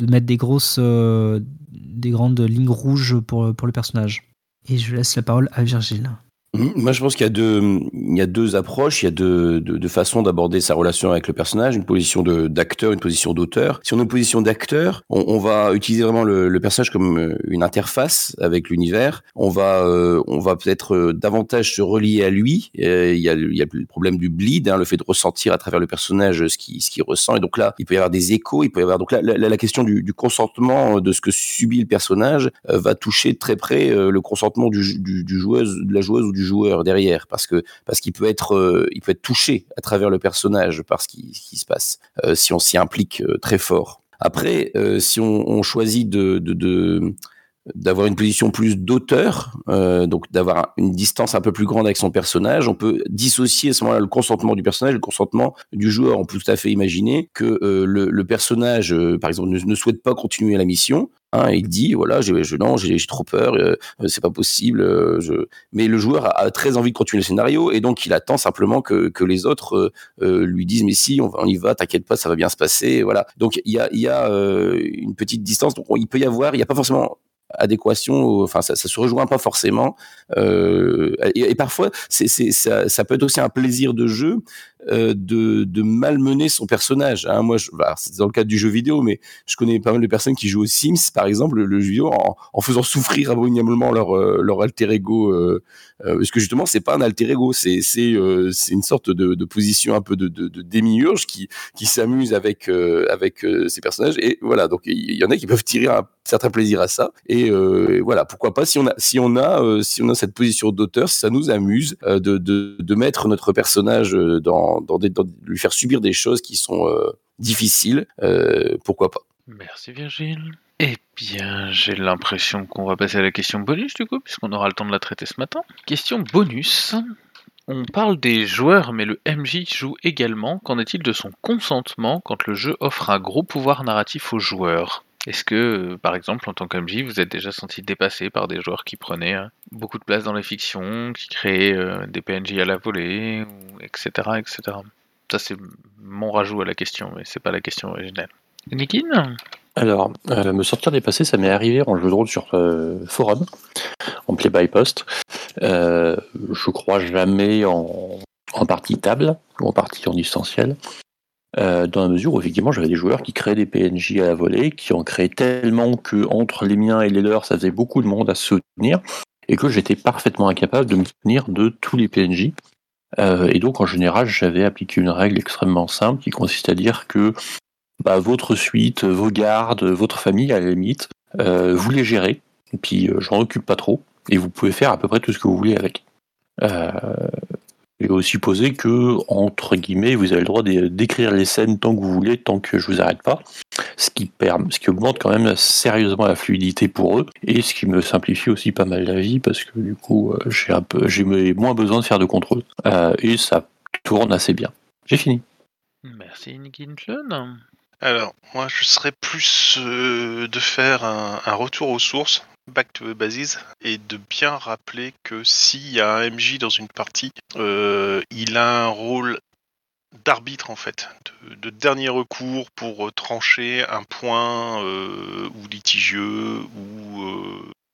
Speaker 2: mettre des grosses, des grandes lignes rouges pour, pour le personnage. Et je laisse la parole à Virgile.
Speaker 4: Moi, je pense qu'il y a deux, il y a deux approches, il y a deux, deux, deux façons d'aborder sa relation avec le personnage, une position d'acteur, une position d'auteur. Si on est en position d'acteur, on, va utiliser vraiment le, le personnage comme euh, une interface avec l'univers. On va, euh, on va peut-être euh, davantage se relier à lui. Il y a, il y a le problème du bleed, hein, le fait de ressentir à travers le personnage ce qu'il ce qu'il ressent. Et donc là, il peut y avoir des échos, il peut y avoir donc là, la, question du, du consentement euh, de ce que subit le personnage va toucher très près le consentement du, du, du joueuse, de la joueuse ou du joueur derrière, parce que parce qu'il peut être euh, il peut être touché à travers le personnage par ce qui, se passe euh, si on s'y implique euh, très fort. Après, si on, choisit de, de, d'avoir une position plus d'auteur, donc d'avoir une distance un peu plus grande avec son personnage, on peut dissocier à ce moment-là le consentement du personnage, et le consentement du joueur. On peut tout à fait imaginer que le, personnage, par exemple, ne souhaite pas continuer la mission. Hein, il dit voilà, j'ai, je, non, j'ai, trop peur, euh, c'est pas possible. euh, je... Mais le joueur a, très envie de continuer le scénario et donc il attend simplement que, que les autres euh, euh, lui disent mais si, on, on y va, t'inquiète pas, ça va bien se passer. Voilà. Donc il y a, y a euh, une petite distance. Donc il peut y avoir, il n'y a pas forcément adéquation, enfin ça, ça se rejoint pas forcément. Euh, et, et, parfois, c'est, ça, ça, peut être aussi un plaisir de jeu euh, de, de malmener son personnage. Hein. Moi, bah, c'est dans le cadre du jeu vidéo, mais je connais pas mal de personnes qui jouent aux Sims, par exemple, le, jeu vidéo, en, faisant souffrir abominablement leur, euh, leur alter ego. Euh, parce que justement, c'est pas un alter ego, c'est, euh, une sorte de, position un peu de, démiurge qui, qui s'amuse avec, euh, avec ces personnages. Et voilà, donc il y en a qui peuvent tirer un certain plaisir à ça. Et, euh, voilà, pourquoi pas si on a, si on a, euh, si on a cette position d'auteur, ça nous amuse euh, de, de, mettre notre personnage dans, lui faire subir des choses qui sont euh, difficiles, euh, pourquoi pas.
Speaker 1: Merci Virgile. Eh bien, j'ai l'impression qu'on va passer à la question bonus du coup, puisqu'on aura le temps de la traiter ce matin. Question bonus. On parle des joueurs, mais le MJ joue également. Qu'en est-il de son consentement quand le jeu offre un gros pouvoir narratif aux joueurs? Est-ce que, par exemple, en tant qu'MJ, vous êtes déjà senti dépassé par des joueurs qui prenaient euh, beaucoup de place dans les fictions, qui créaient euh, des PNJ à la volée, etc., etc. Ça, c'est mon rajout à la question, mais c'est pas la question originelle. Nikin?
Speaker 7: Alors, euh, me sortir des passés, ça m'est arrivé en jeu de rôle sur euh, forum, en play by post. Euh, je crois jamais en, en, partie table ou en partie en distanciel. Euh, dans la mesure où effectivement j'avais des joueurs qui créaient des PNJ à la volée, qui en créaient tellement que entre les miens et les leurs, ça faisait beaucoup de monde à se soutenir, et que j'étais parfaitement incapable de me soutenir de tous les PNJ. Euh, et donc en général, j'avais appliqué une règle extrêmement simple qui consiste à dire que bah, votre suite, vos gardes, votre famille, à la limite, euh, vous les gérez. Et puis j'en occupe pas trop. Et vous pouvez faire à peu près tout ce que vous voulez avec. Il est aussi posé que, entre guillemets, vous avez le droit de- d'écrire les scènes tant que vous voulez, tant que je vous arrête pas. Ce qui, permet, ce qui augmente quand même sérieusement la fluidité pour eux. Et ce qui me simplifie aussi pas mal la vie parce que du coup, euh, j'ai un peu, j'ai moins besoin de faire de contrôle. Euh, et ça tourne assez bien. J'ai fini.
Speaker 1: Merci Nigintlon.
Speaker 3: Alors, moi, je serais plus euh, de faire un, un retour aux sources, back to the bases, et de bien rappeler que s'il y a un MJ dans une partie, euh, il a un rôle d'arbitre en fait, de, de dernier recours pour euh, trancher un point euh, ou litigieux ou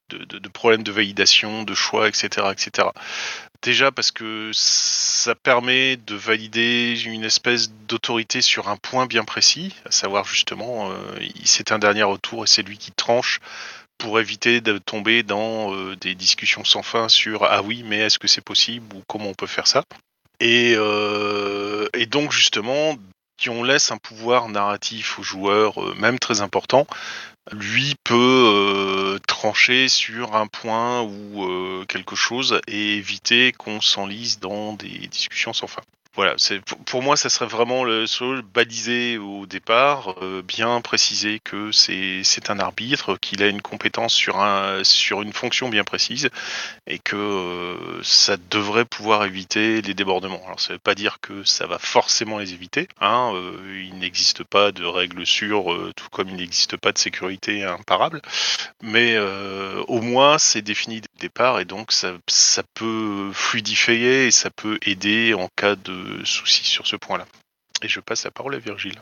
Speaker 3: de, de, de problème de validation, de choix, etc., etc. Déjà parce que ça permet de valider une espèce d'autorité sur un point bien précis, à savoir justement, c'est un dernier retour et c'est lui qui tranche pour éviter de tomber dans euh, des discussions sans fin sur ah oui mais est-ce que c'est possible ou comment on peut faire ça? Et, euh, et donc justement si on laisse un pouvoir narratif au joueur euh, même très important lui peut trancher sur un point ou quelque chose et éviter qu'on s'enlise dans des discussions sans fin. Voilà, pour- moi ça serait vraiment le seul balisé au départ, euh, bien préciser que c'est un arbitre, qu'il a une compétence sur un sur une fonction bien précise et que euh, ça devrait pouvoir éviter les débordements. Alors ça veut pas dire que ça va forcément les éviter, hein, euh, il n'existe pas de règles sûres, tout comme il n'existe pas de sécurité imparable, mais au moins c'est défini dès le départ et donc ça, ça peut fluidifier et ça peut aider en cas de soucis sur ce point-là. Et je passe la parole à Virgile.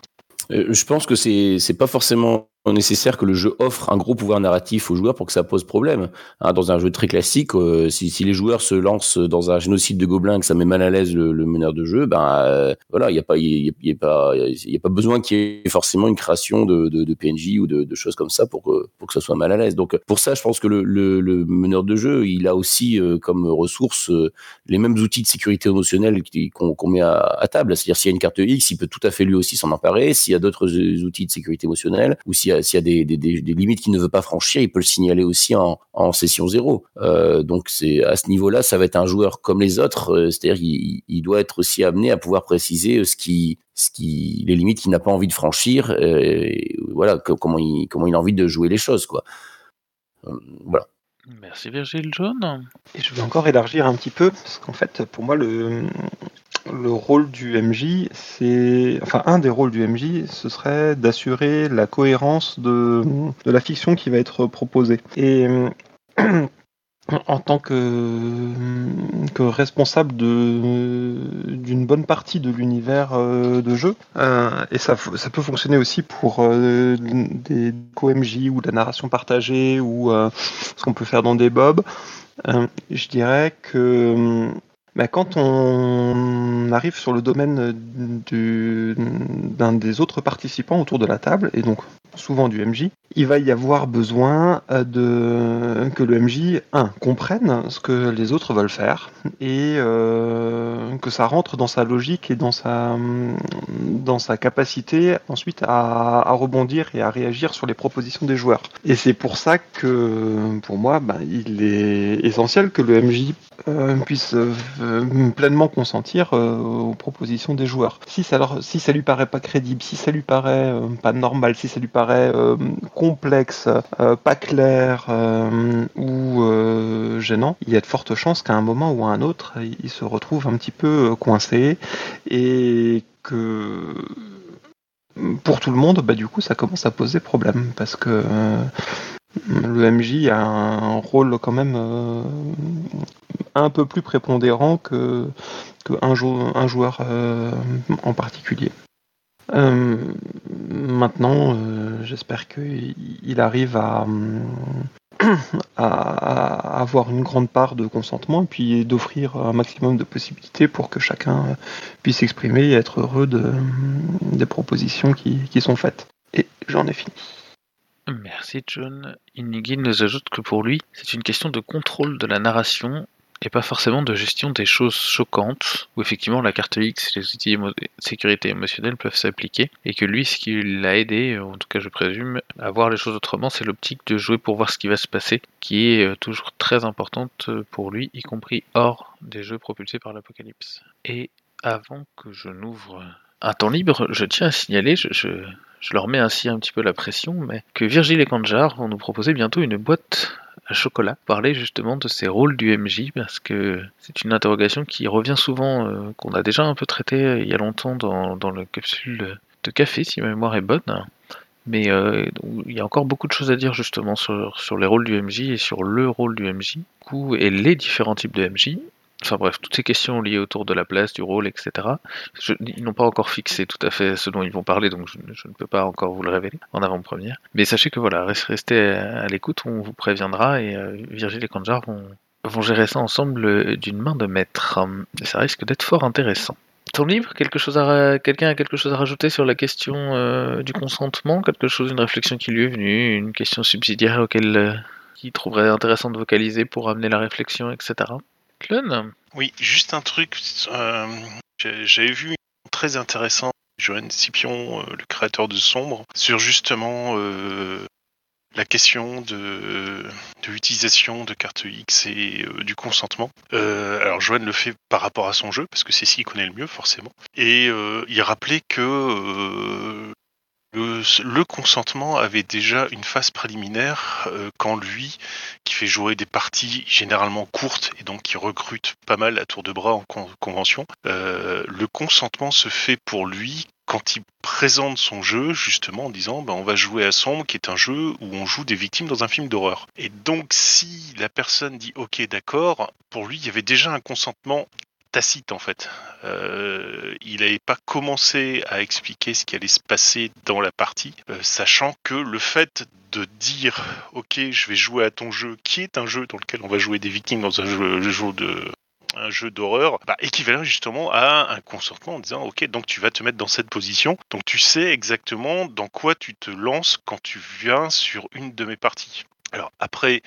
Speaker 4: Euh, je pense que c'est pas forcément nécessaire que le jeu offre un gros pouvoir narratif aux joueurs pour que ça pose problème. Hein, dans un jeu très classique, euh, si, les joueurs se lancent dans un génocide de gobelins et que ça met mal à l'aise le, meneur de jeu, ben euh, voilà, il n'y a pas, besoin qu'il y ait forcément une création de, PNJ ou de, choses comme ça pour que ça soit mal à l'aise. Donc pour ça, je pense que le, meneur de jeu, il a aussi euh, comme ressource les mêmes outils de sécurité émotionnelle qu'on met à, à table. C'est-à-dire s'il y a une carte X, il peut tout à fait lui aussi s'en emparer. S'il y a d'autres outils de sécurité émotionnelle ou s'il s'il y a des, des, des, des limites qu'il ne veut pas franchir, il peut le signaler aussi en, en session zéro. Euh, donc c'est à ce niveau-là, ça va être un joueur comme les autres. euh, C'est-à-dire qu'il il doit être aussi amené à pouvoir préciser euh, ce qui ce qui les limites qu'il n'a pas envie de franchir euh, et voilà que- comment il comment il a envie de jouer les choses quoi. Euh, voilà.
Speaker 1: Merci Virgile Jaune.
Speaker 6: Et je vais encore élargir un petit peu, parce qu'en fait, pour moi, le, le rôle du MJ, c'est. Enfin, un des rôles du MJ, ce serait d'assurer la cohérence de, de la fiction qui va être proposée. Et. <clears throat> En tant que, responsable d'une bonne partie de l'univers euh, de jeu, euh, et ça, ça peut fonctionner aussi pour euh, des co-MJ ou de la narration partagée ou euh, ce qu'on peut faire dans des bobs, euh, je dirais que bah, quand on arrive sur le domaine du- d'un des autres participants autour de la table, et donc souvent du MJ, il va y avoir besoin euh, de que le MJ, un, comprenne ce que les autres veulent faire, et euh, que ça rentre dans sa logique et dans sa, dans sa capacité ensuite à, rebondir et à réagir sur les propositions des joueurs. Et c'est pour ça que, pour moi, ben, il est essentiel que le MJ euh, puisse euh, pleinement consentir euh, aux propositions des joueurs. Si ça, si ça lui paraît pas crédible, si ça lui paraît pas normal, si ça lui paraît complexe, pas clair ou gênant, il y a de fortes chances qu'à un moment ou à un autre, il, se retrouve un petit peu coincé et que pour tout le monde, bah, du coup, ça commence à poser problème parce que le MJ a un rôle quand même euh, un peu plus prépondérant que, que jou- un joueur euh, en particulier. Euh, maintenant, j'espère qu'il il arrive <clears throat> à, à avoir une grande part de consentement et puis d'offrir un maximum de possibilités pour que chacun puisse s'exprimer et être heureux de, des propositions qui, qui sont faites. Et j'en ai fini.
Speaker 1: Merci John. Inigin nous ajoute que pour lui, c'est une question de contrôle de la narration et pas forcément de gestion des choses choquantes, où effectivement la carte X et les outils émo- sécurité émotionnelle peuvent s'appliquer, et que lui, ce qui l'a aidé, en tout cas je présume, à voir les choses autrement, c'est l'optique de jouer pour voir ce qui va se passer, qui est euh, toujours très importante pour lui, y compris hors des jeux propulsés par l'apocalypse. Et avant que je n'ouvre un temps libre, je tiens à signaler, je, je, je leur mets ainsi un petit peu la pression, mais que Virgile et Kanjar vont nous proposer bientôt une boîte à chocolat, parler justement de ces rôles du MJ, parce que c'est une interrogation qui revient souvent, euh, qu'on a déjà un peu traité euh, il y a longtemps dans, dans le capsule de café, si ma mémoire est bonne. Mais euh, il y a encore beaucoup de choses à dire justement sur, sur les rôles du MJ et sur le rôle du MJ, et les différents types de MJ. Enfin bref, toutes ces questions liées autour de la place, du rôle, etc. Ils n'ont pas encore fixé tout à fait ce dont ils vont parler, donc je, ne- peux pas encore vous le révéler en avant-première. Mais sachez que voilà, restez à, l'écoute, on vous préviendra et euh, Virgile et Kanjar vont, gérer ça ensemble euh, d'une main de maître. Ça risque d'être fort intéressant. Ton livre, quelqu'un a quelque chose à rajouter sur la question euh, du consentement, quelque chose, une réflexion qui lui est venue, une question subsidiaire auquel euh, trouverait intéressant de vocaliser pour amener la réflexion, etc.
Speaker 3: Oui, juste un truc. euh, J'avais vu une très intéressant, Johan Scipion, euh, le créateur de Sombre, sur justement euh, la question de, l'utilisation de carte X et du consentement. Alors Johan le fait par rapport à son jeu, parce que c'est ce qu'il connaît le mieux forcément. Et il rappelait que le, le consentement avait déjà une phase préliminaire euh, quand lui, qui fait jouer des parties généralement courtes et donc qui recrute pas mal à tour de bras en con- convention, euh, le consentement se fait pour lui quand il présente son jeu justement en disant ben, on va jouer à Sombre qui est un jeu où on joue des victimes dans un film d'horreur. Et donc si la personne dit ok d'accord, pour lui il y avait déjà un consentement tacite en fait. Euh, il n'avait pas commencé à expliquer ce qui allait se passer dans la partie, euh, sachant que le fait de dire ok je vais jouer à ton jeu, qui est un jeu dans lequel on va jouer des victimes dans un jeu, de jeu d'horreur, bah, équivalent justement à un consentement en disant ok donc tu vas te mettre dans cette position, donc tu sais exactement dans quoi tu te lances quand tu viens sur une de mes parties. Alors après,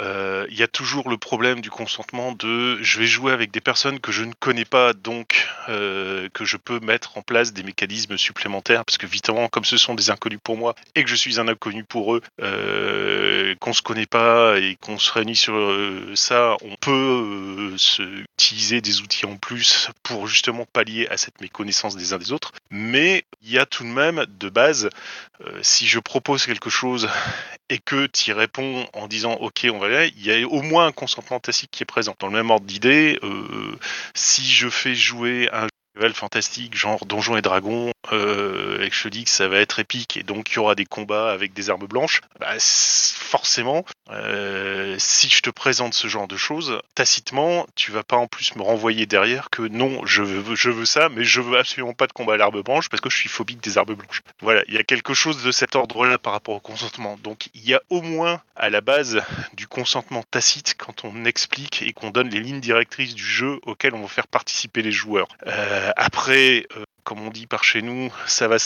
Speaker 3: euh, il y a toujours le problème du consentement de je vais jouer avec des personnes que je ne connais pas, donc euh, que je peux mettre en place des mécanismes supplémentaires, parce que évidemment, comme ce sont des inconnus pour moi et que je suis un inconnu pour eux, euh, qu'on se connaît pas et qu'on se réunit sur euh, ça, on peut se utiliser des outils en plus pour justement pallier à cette méconnaissance des uns des autres. Mais il y a tout de même de base, si je propose quelque chose et que tu y réponds en disant ok on va aller, il y a au moins un consentement tacite qui est présent. Dans le même ordre d'idée, euh, si je fais jouer un fantastique genre Donjons et Dragons et que je te dis que ça va être épique et donc il y aura des combats avec des armes blanches, bah, forcément, euh, si je te présente ce genre de choses, tacitement, tu vas pas en plus me renvoyer derrière que non, je veux, je veux ça, mais je veux absolument pas de combat à l'arme blanche parce que je suis phobique des armes blanches. Voilà, il y a quelque chose de cet ordre-là par rapport au consentement. Donc il y a au moins à la base du consentement tacite quand on explique et qu'on donne les lignes directrices du jeu auquel on va faire participer les joueurs. Euh, après, euh, comme on dit par chez nous, ça va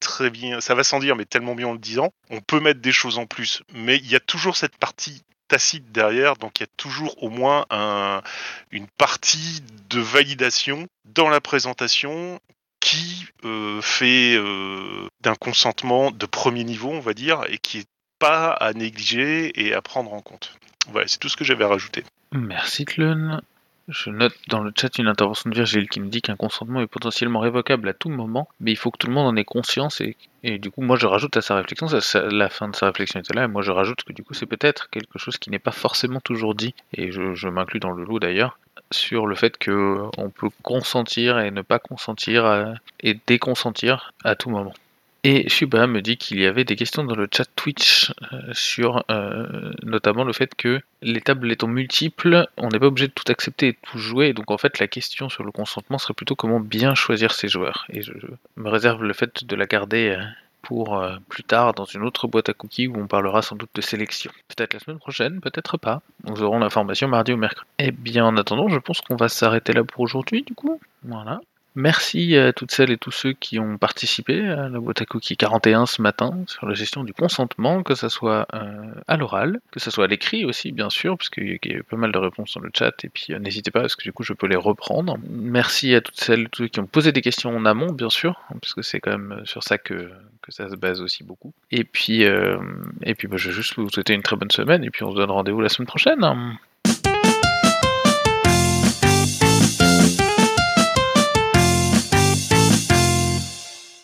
Speaker 3: très bien, ça va sans dire, mais tellement bien en le disant. On peut mettre des choses en plus, mais il y a toujours cette partie tacite derrière, donc il y a toujours au moins un, une partie de validation dans la présentation qui euh, fait euh, d'un consentement de premier niveau, on va dire, et qui est pas à négliger et à prendre en compte. Voilà, c'est tout ce que j'avais à rajouter.
Speaker 1: Merci Clun. Je note dans le chat une intervention de Virgile qui nous dit qu'un consentement est potentiellement révocable à tout moment, mais il faut que tout le monde en ait conscience et, et du coup moi je rajoute à sa réflexion, la fin de sa réflexion était là, et moi je rajoute que du coup c'est peut-être quelque chose qui n'est pas forcément toujours dit, et je, m'inclus dans le lot d'ailleurs, sur le fait que on peut consentir et ne pas consentir et déconsentir à tout moment. Et Shuba me dit qu'il y avait des questions dans le chat Twitch euh, sur euh, notamment le fait que les tables étant multiples, on n'est pas obligé de tout accepter et de tout jouer. Et donc en fait, la question sur le consentement serait plutôt comment bien choisir ses joueurs. Et je, me réserve le fait de la garder euh, pour plus tard dans une autre boîte à cookies où on parlera sans doute de sélection. Peut-être la semaine prochaine, peut-être pas. Nous aurons l'information mardi ou mercredi. Eh bien, en attendant, je pense qu'on va s'arrêter là pour aujourd'hui, du coup. Voilà. Merci à toutes celles et tous ceux qui ont participé à la boîte à cookies 41 ce matin sur la gestion du consentement, que ce soit euh, à l'oral, que ce soit à l'écrit aussi, bien sûr, parce qu'il y a eu pas mal de réponses dans le chat, et puis euh, n'hésitez pas, parce que du coup je peux les reprendre. Merci à toutes celles et tous ceux qui ont posé des questions en amont, bien sûr, parce que c'est quand même sur ça que, que ça se base aussi beaucoup. Et puis, euh, et puis bah, je vais juste vous souhaiter une très bonne semaine, et puis on se donne rendez-vous la semaine prochaine.